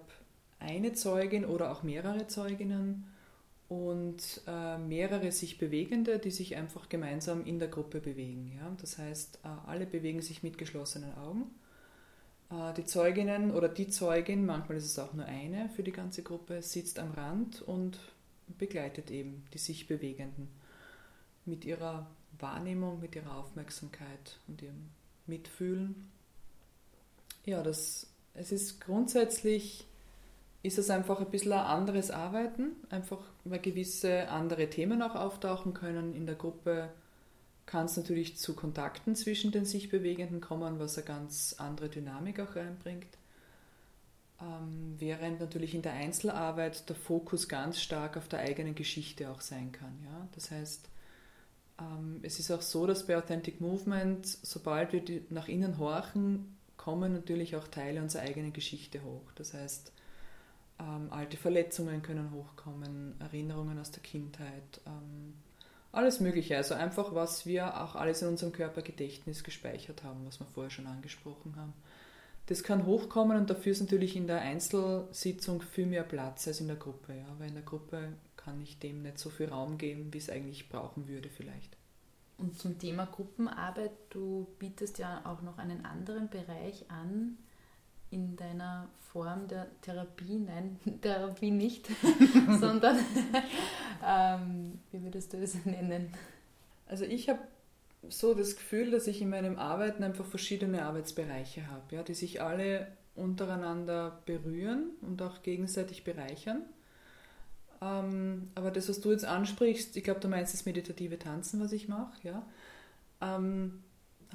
eine Zeugin oder auch mehrere Zeuginnen und äh, mehrere sich Bewegende, die sich einfach gemeinsam in der Gruppe bewegen. Ja? Das heißt, äh, alle bewegen sich mit geschlossenen Augen. Die Zeuginnen oder die Zeugin, manchmal ist es auch nur eine für die ganze Gruppe, sitzt am Rand und begleitet eben die sich Bewegenden mit ihrer Wahrnehmung, mit ihrer Aufmerksamkeit und ihrem mitfühlen. Ja, das, es ist grundsätzlich, ist es einfach ein bisschen ein anderes Arbeiten, einfach weil gewisse andere Themen auch auftauchen können. In der Gruppe kann es natürlich zu Kontakten zwischen den sich Bewegenden kommen, was eine ganz andere Dynamik auch reinbringt. Ähm, während natürlich in der Einzelarbeit der Fokus ganz stark auf der eigenen Geschichte auch sein kann. Ja? Das heißt, ähm, es ist auch so, dass bei Authentic Movement, sobald wir nach innen horchen, kommen natürlich auch Teile unserer eigenen Geschichte hoch. Das heißt, ähm, alte Verletzungen können hochkommen, Erinnerungen aus der Kindheit, ähm, alles Mögliche. Also einfach, was wir auch alles in unserem Körpergedächtnis gespeichert haben, was wir vorher schon angesprochen haben. Das kann hochkommen und dafür ist natürlich in der Einzelsitzung viel mehr Platz als in der Gruppe. Ja? Weil in der Gruppe kann ich dem nicht so viel Raum geben, wie es eigentlich brauchen würde vielleicht. Und zum Thema Gruppenarbeit, du bietest ja auch noch einen anderen Bereich an in deiner Form der Therapie. Nein, Therapie nicht, sondern ähm, wie würdest du es nennen? Also ich habe so das Gefühl, dass ich in meinem Arbeiten einfach verschiedene Arbeitsbereiche habe, ja, die sich alle untereinander berühren und auch gegenseitig bereichern. Ähm, aber das, was du jetzt ansprichst, ich glaube, du meinst das meditative Tanzen, was ich mache, ja, ähm,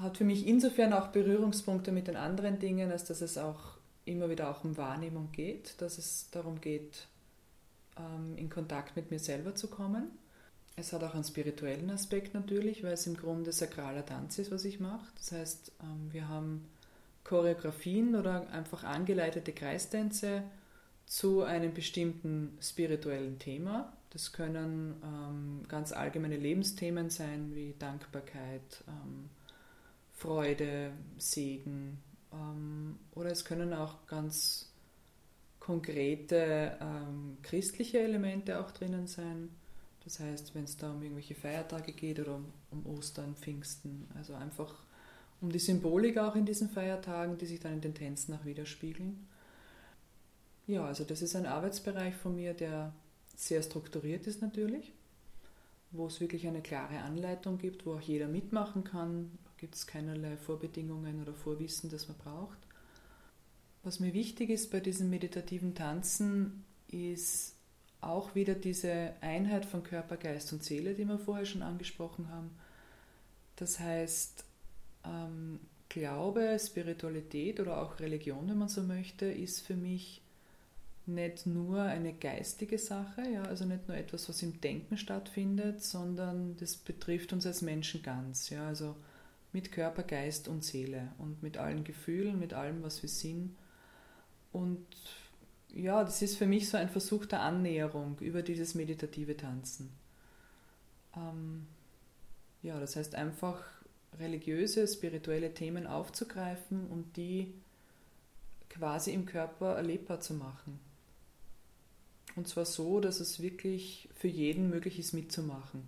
hat für mich insofern auch Berührungspunkte mit den anderen Dingen, als dass es auch immer wieder auch um Wahrnehmung geht, dass es darum geht, ähm, in Kontakt mit mir selber zu kommen. Es hat auch einen spirituellen Aspekt natürlich, weil es im Grunde sakraler Tanz ist, was ich mache. Das heißt, ähm, wir haben Choreografien oder einfach angeleitete Kreistänze, zu einem bestimmten spirituellen Thema. Das können ähm, ganz allgemeine Lebensthemen sein wie Dankbarkeit, Freude, Segen ähm, oder es können auch ganz konkrete ähm, christliche Elemente auch drinnen sein. Das heißt, wenn es da um irgendwelche Feiertage geht oder um, um Ostern, Pfingsten, also einfach um die Symbolik auch in diesen Feiertagen, die sich dann in den Tänzen auch widerspiegeln. Ja, also das ist ein Arbeitsbereich von mir, der sehr strukturiert ist natürlich, wo es wirklich eine klare Anleitung gibt, wo auch jeder mitmachen kann. Gibt es keinerlei Vorbedingungen oder Vorwissen, das man braucht. Was mir wichtig ist bei diesem meditativen Tanzen, ist auch wieder diese Einheit von Körper, Geist und Seele, die wir vorher schon angesprochen haben. Das heißt, ähm, Glaube, Spiritualität oder auch Religion, wenn man so möchte, ist für mich nicht nur eine geistige Sache, ja, also nicht nur etwas, was im Denken stattfindet, sondern das betrifft uns als Menschen ganz, ja, also mit Körper, Geist und Seele und mit allen Gefühlen, mit allem, was wir sind. Und ja, das ist für mich so ein Versuch der Annäherung über dieses meditative Tanzen. Ähm, ja, das heißt einfach religiöse, spirituelle Themen aufzugreifen und die quasi im Körper erlebbar zu machen. Und zwar so, dass es wirklich für jeden möglich ist mitzumachen.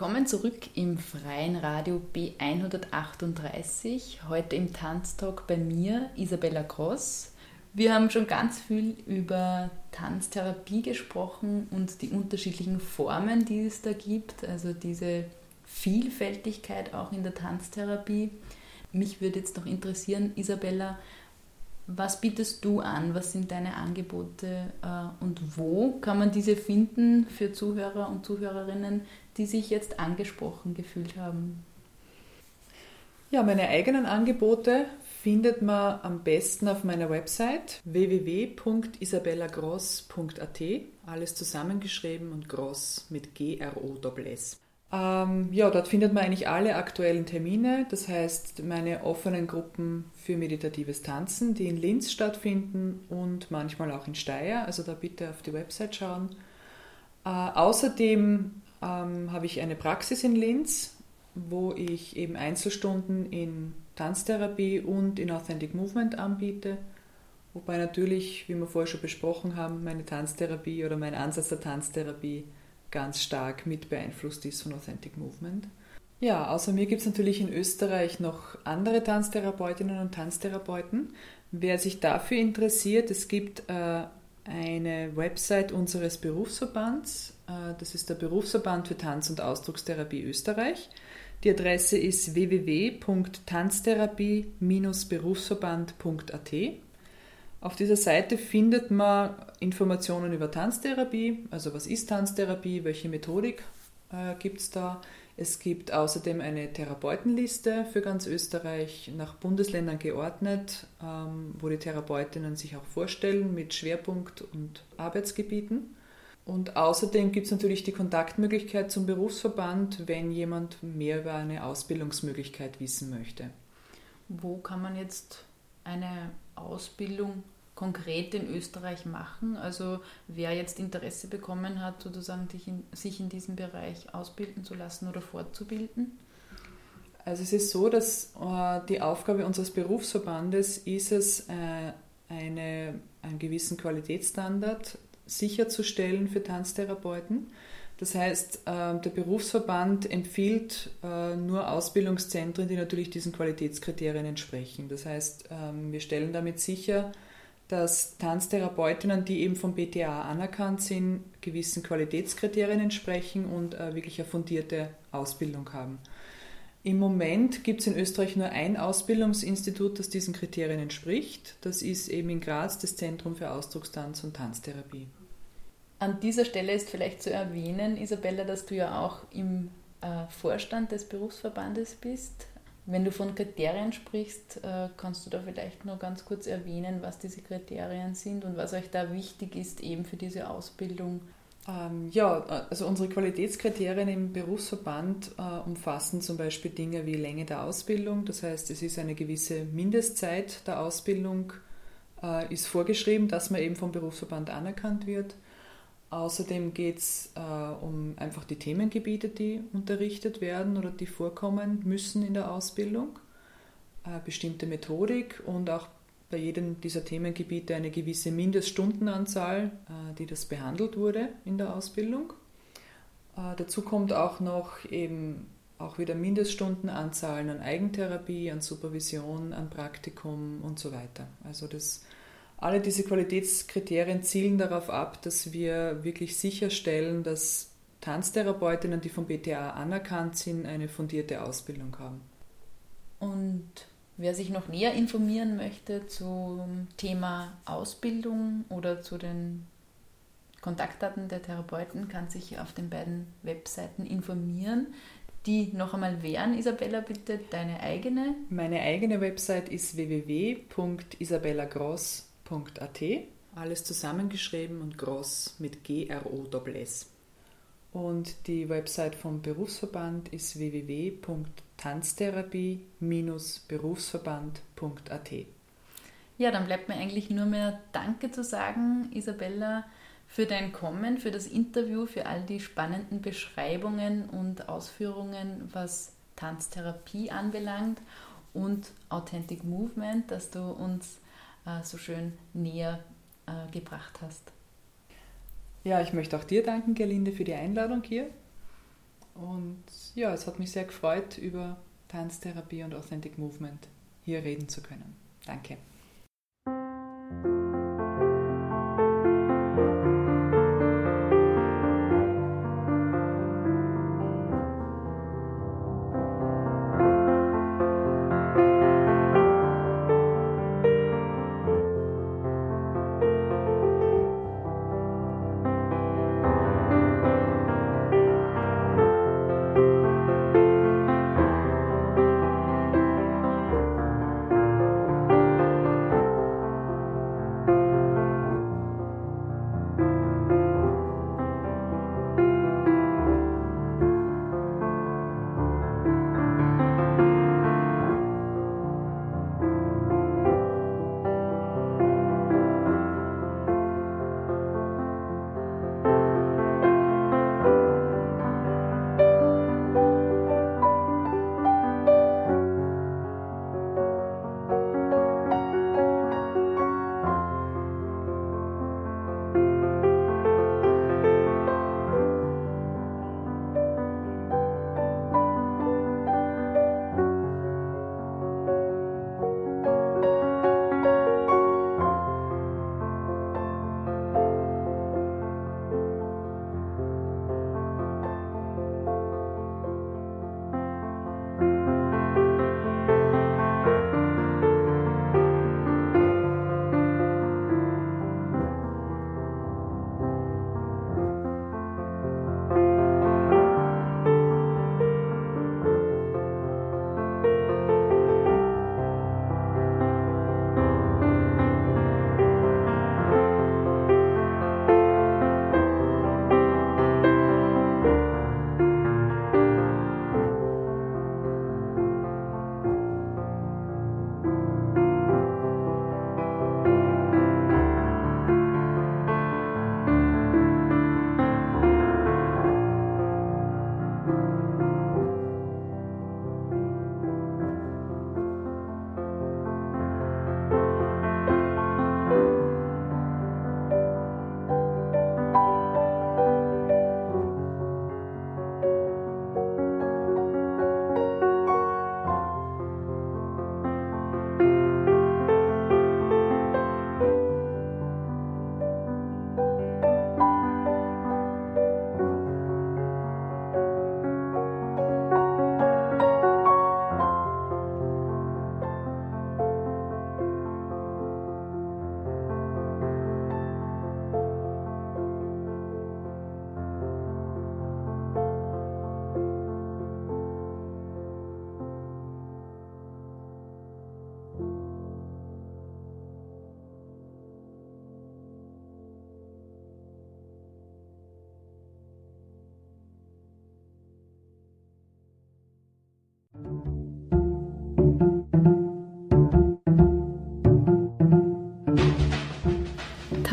Willkommen zurück im freien Radio B138. Heute im Tanztalk bei mir, Isabella Gross. Wir haben schon ganz viel über Tanztherapie gesprochen und die unterschiedlichen Formen, die es da gibt, also diese Vielfältigkeit auch in der Tanztherapie. Mich würde jetzt noch interessieren, Isabella, was bietest du an? Was sind deine Angebote äh, und wo kann man diese finden für Zuhörer und Zuhörerinnen, die sich jetzt angesprochen gefühlt haben? Ja, meine eigenen Angebote findet man am besten auf meiner Website www.isabellagross.at. Alles zusammengeschrieben und Gross mit G-R-O-S. Ähm, ja, dort findet man eigentlich alle aktuellen Termine, das heißt meine offenen Gruppen für meditatives Tanzen, die in Linz stattfinden und manchmal auch in Steyr. Also da bitte auf die Website schauen. Äh, außerdem ähm, habe ich eine Praxis in Linz, wo ich eben Einzelstunden in Tanztherapie und in Authentic Movement anbiete. Wobei natürlich, wie wir vorher schon besprochen haben, meine Tanztherapie oder mein Ansatz der Tanztherapie ganz stark mit beeinflusst ist von Authentic Movement. Ja, außer mir gibt es natürlich in Österreich noch andere Tanztherapeutinnen und Tanztherapeuten. Wer sich dafür interessiert, es gibt äh, eine Website unseres Berufsverbands. Äh, das ist der Berufsverband für Tanz- und Ausdruckstherapie Österreich. Die Adresse ist www.tanztherapie-berufsverband.at. Auf dieser Seite findet man Informationen über Tanztherapie, also was ist Tanztherapie, welche Methodik äh, gibt es da. Es gibt außerdem eine Therapeutenliste für ganz Österreich nach Bundesländern geordnet, ähm, wo die Therapeutinnen sich auch vorstellen mit Schwerpunkt und Arbeitsgebieten. Und außerdem gibt es natürlich die Kontaktmöglichkeit zum Berufsverband, wenn jemand mehr über eine Ausbildungsmöglichkeit wissen möchte. Wo kann man jetzt eine Ausbildung konkret in Österreich machen? Also wer jetzt Interesse bekommen hat, sozusagen sich in diesem Bereich ausbilden zu lassen oder fortzubilden? Also es ist so, dass äh, die Aufgabe unseres Berufsverbandes ist es, äh, eine, einen gewissen Qualitätsstandard sicherzustellen für Tanztherapeuten. Das heißt, äh, der Berufsverband empfiehlt äh, nur Ausbildungszentren, die natürlich diesen Qualitätskriterien entsprechen. Das heißt, ähm, wir stellen damit sicher, dass Tanztherapeutinnen, die eben vom BTA anerkannt sind, gewissen Qualitätskriterien entsprechen und äh, wirklich eine fundierte Ausbildung haben. Im Moment gibt es in Österreich nur ein Ausbildungsinstitut, das diesen Kriterien entspricht. Das ist eben in Graz das Zentrum für Ausdruckstanz und Tanztherapie. An dieser Stelle ist vielleicht zu erwähnen, Isabella, dass du ja auch im äh, Vorstand des Berufsverbandes bist. Wenn du von Kriterien sprichst, äh, kannst du da vielleicht nur ganz kurz erwähnen, was diese Kriterien sind und was euch da wichtig ist eben für diese Ausbildung? Ähm, ja, also unsere Qualitätskriterien im Berufsverband äh, umfassen zum Beispiel Dinge wie Länge der Ausbildung. Das heißt, es ist eine gewisse Mindestzeit der Ausbildung, ist vorgeschrieben, dass man eben vom Berufsverband anerkannt wird. Außerdem geht es äh, um einfach die Themengebiete, die unterrichtet werden oder die vorkommen müssen in der Ausbildung, äh, bestimmte Methodik und auch bei jedem dieser Themengebiete eine gewisse Mindeststundenanzahl, äh, die das behandelt wurde in der Ausbildung. Äh, dazu kommt auch noch eben auch wieder Mindeststundenanzahlen an Eigentherapie, an Supervision, an Praktikum und so weiter. Also das alle diese Qualitätskriterien zielen darauf ab, dass wir wirklich sicherstellen, dass Tanztherapeutinnen, die vom BTA anerkannt sind, eine fundierte Ausbildung haben. Und wer sich noch näher informieren möchte zum Thema Ausbildung oder zu den Kontaktdaten der Therapeuten, kann sich auf den beiden Webseiten informieren. Die noch einmal wären, Isabella, bitte deine eigene? Meine eigene Website ist www.isabellagross.com www.gross.at, alles zusammengeschrieben und Gross mit G-R-O-S. Und die Website vom Berufsverband ist www.tanztherapie-berufsverband.at. Ja, dann bleibt mir eigentlich nur mehr Danke zu sagen, Isabella, für dein Kommen, für das Interview, für all die spannenden Beschreibungen und Ausführungen, was Tanztherapie anbelangt und Authentic Movement, dass du uns so schön näher äh, gebracht hast. Ja, ich möchte auch dir danken, Gerlinde, für die Einladung hier. Und ja, es hat mich sehr gefreut, über Tanztherapie und Authentic Movement hier reden zu können. Danke.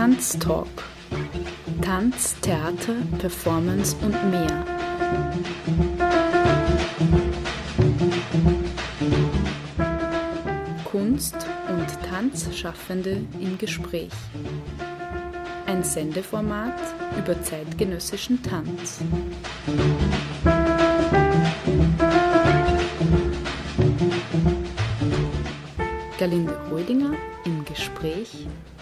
Tanztalk. Tanz, Theater, Performance und mehr. Kunst und Tanzschaffende im Gespräch. Ein Sendeformat über zeitgenössischen Tanz.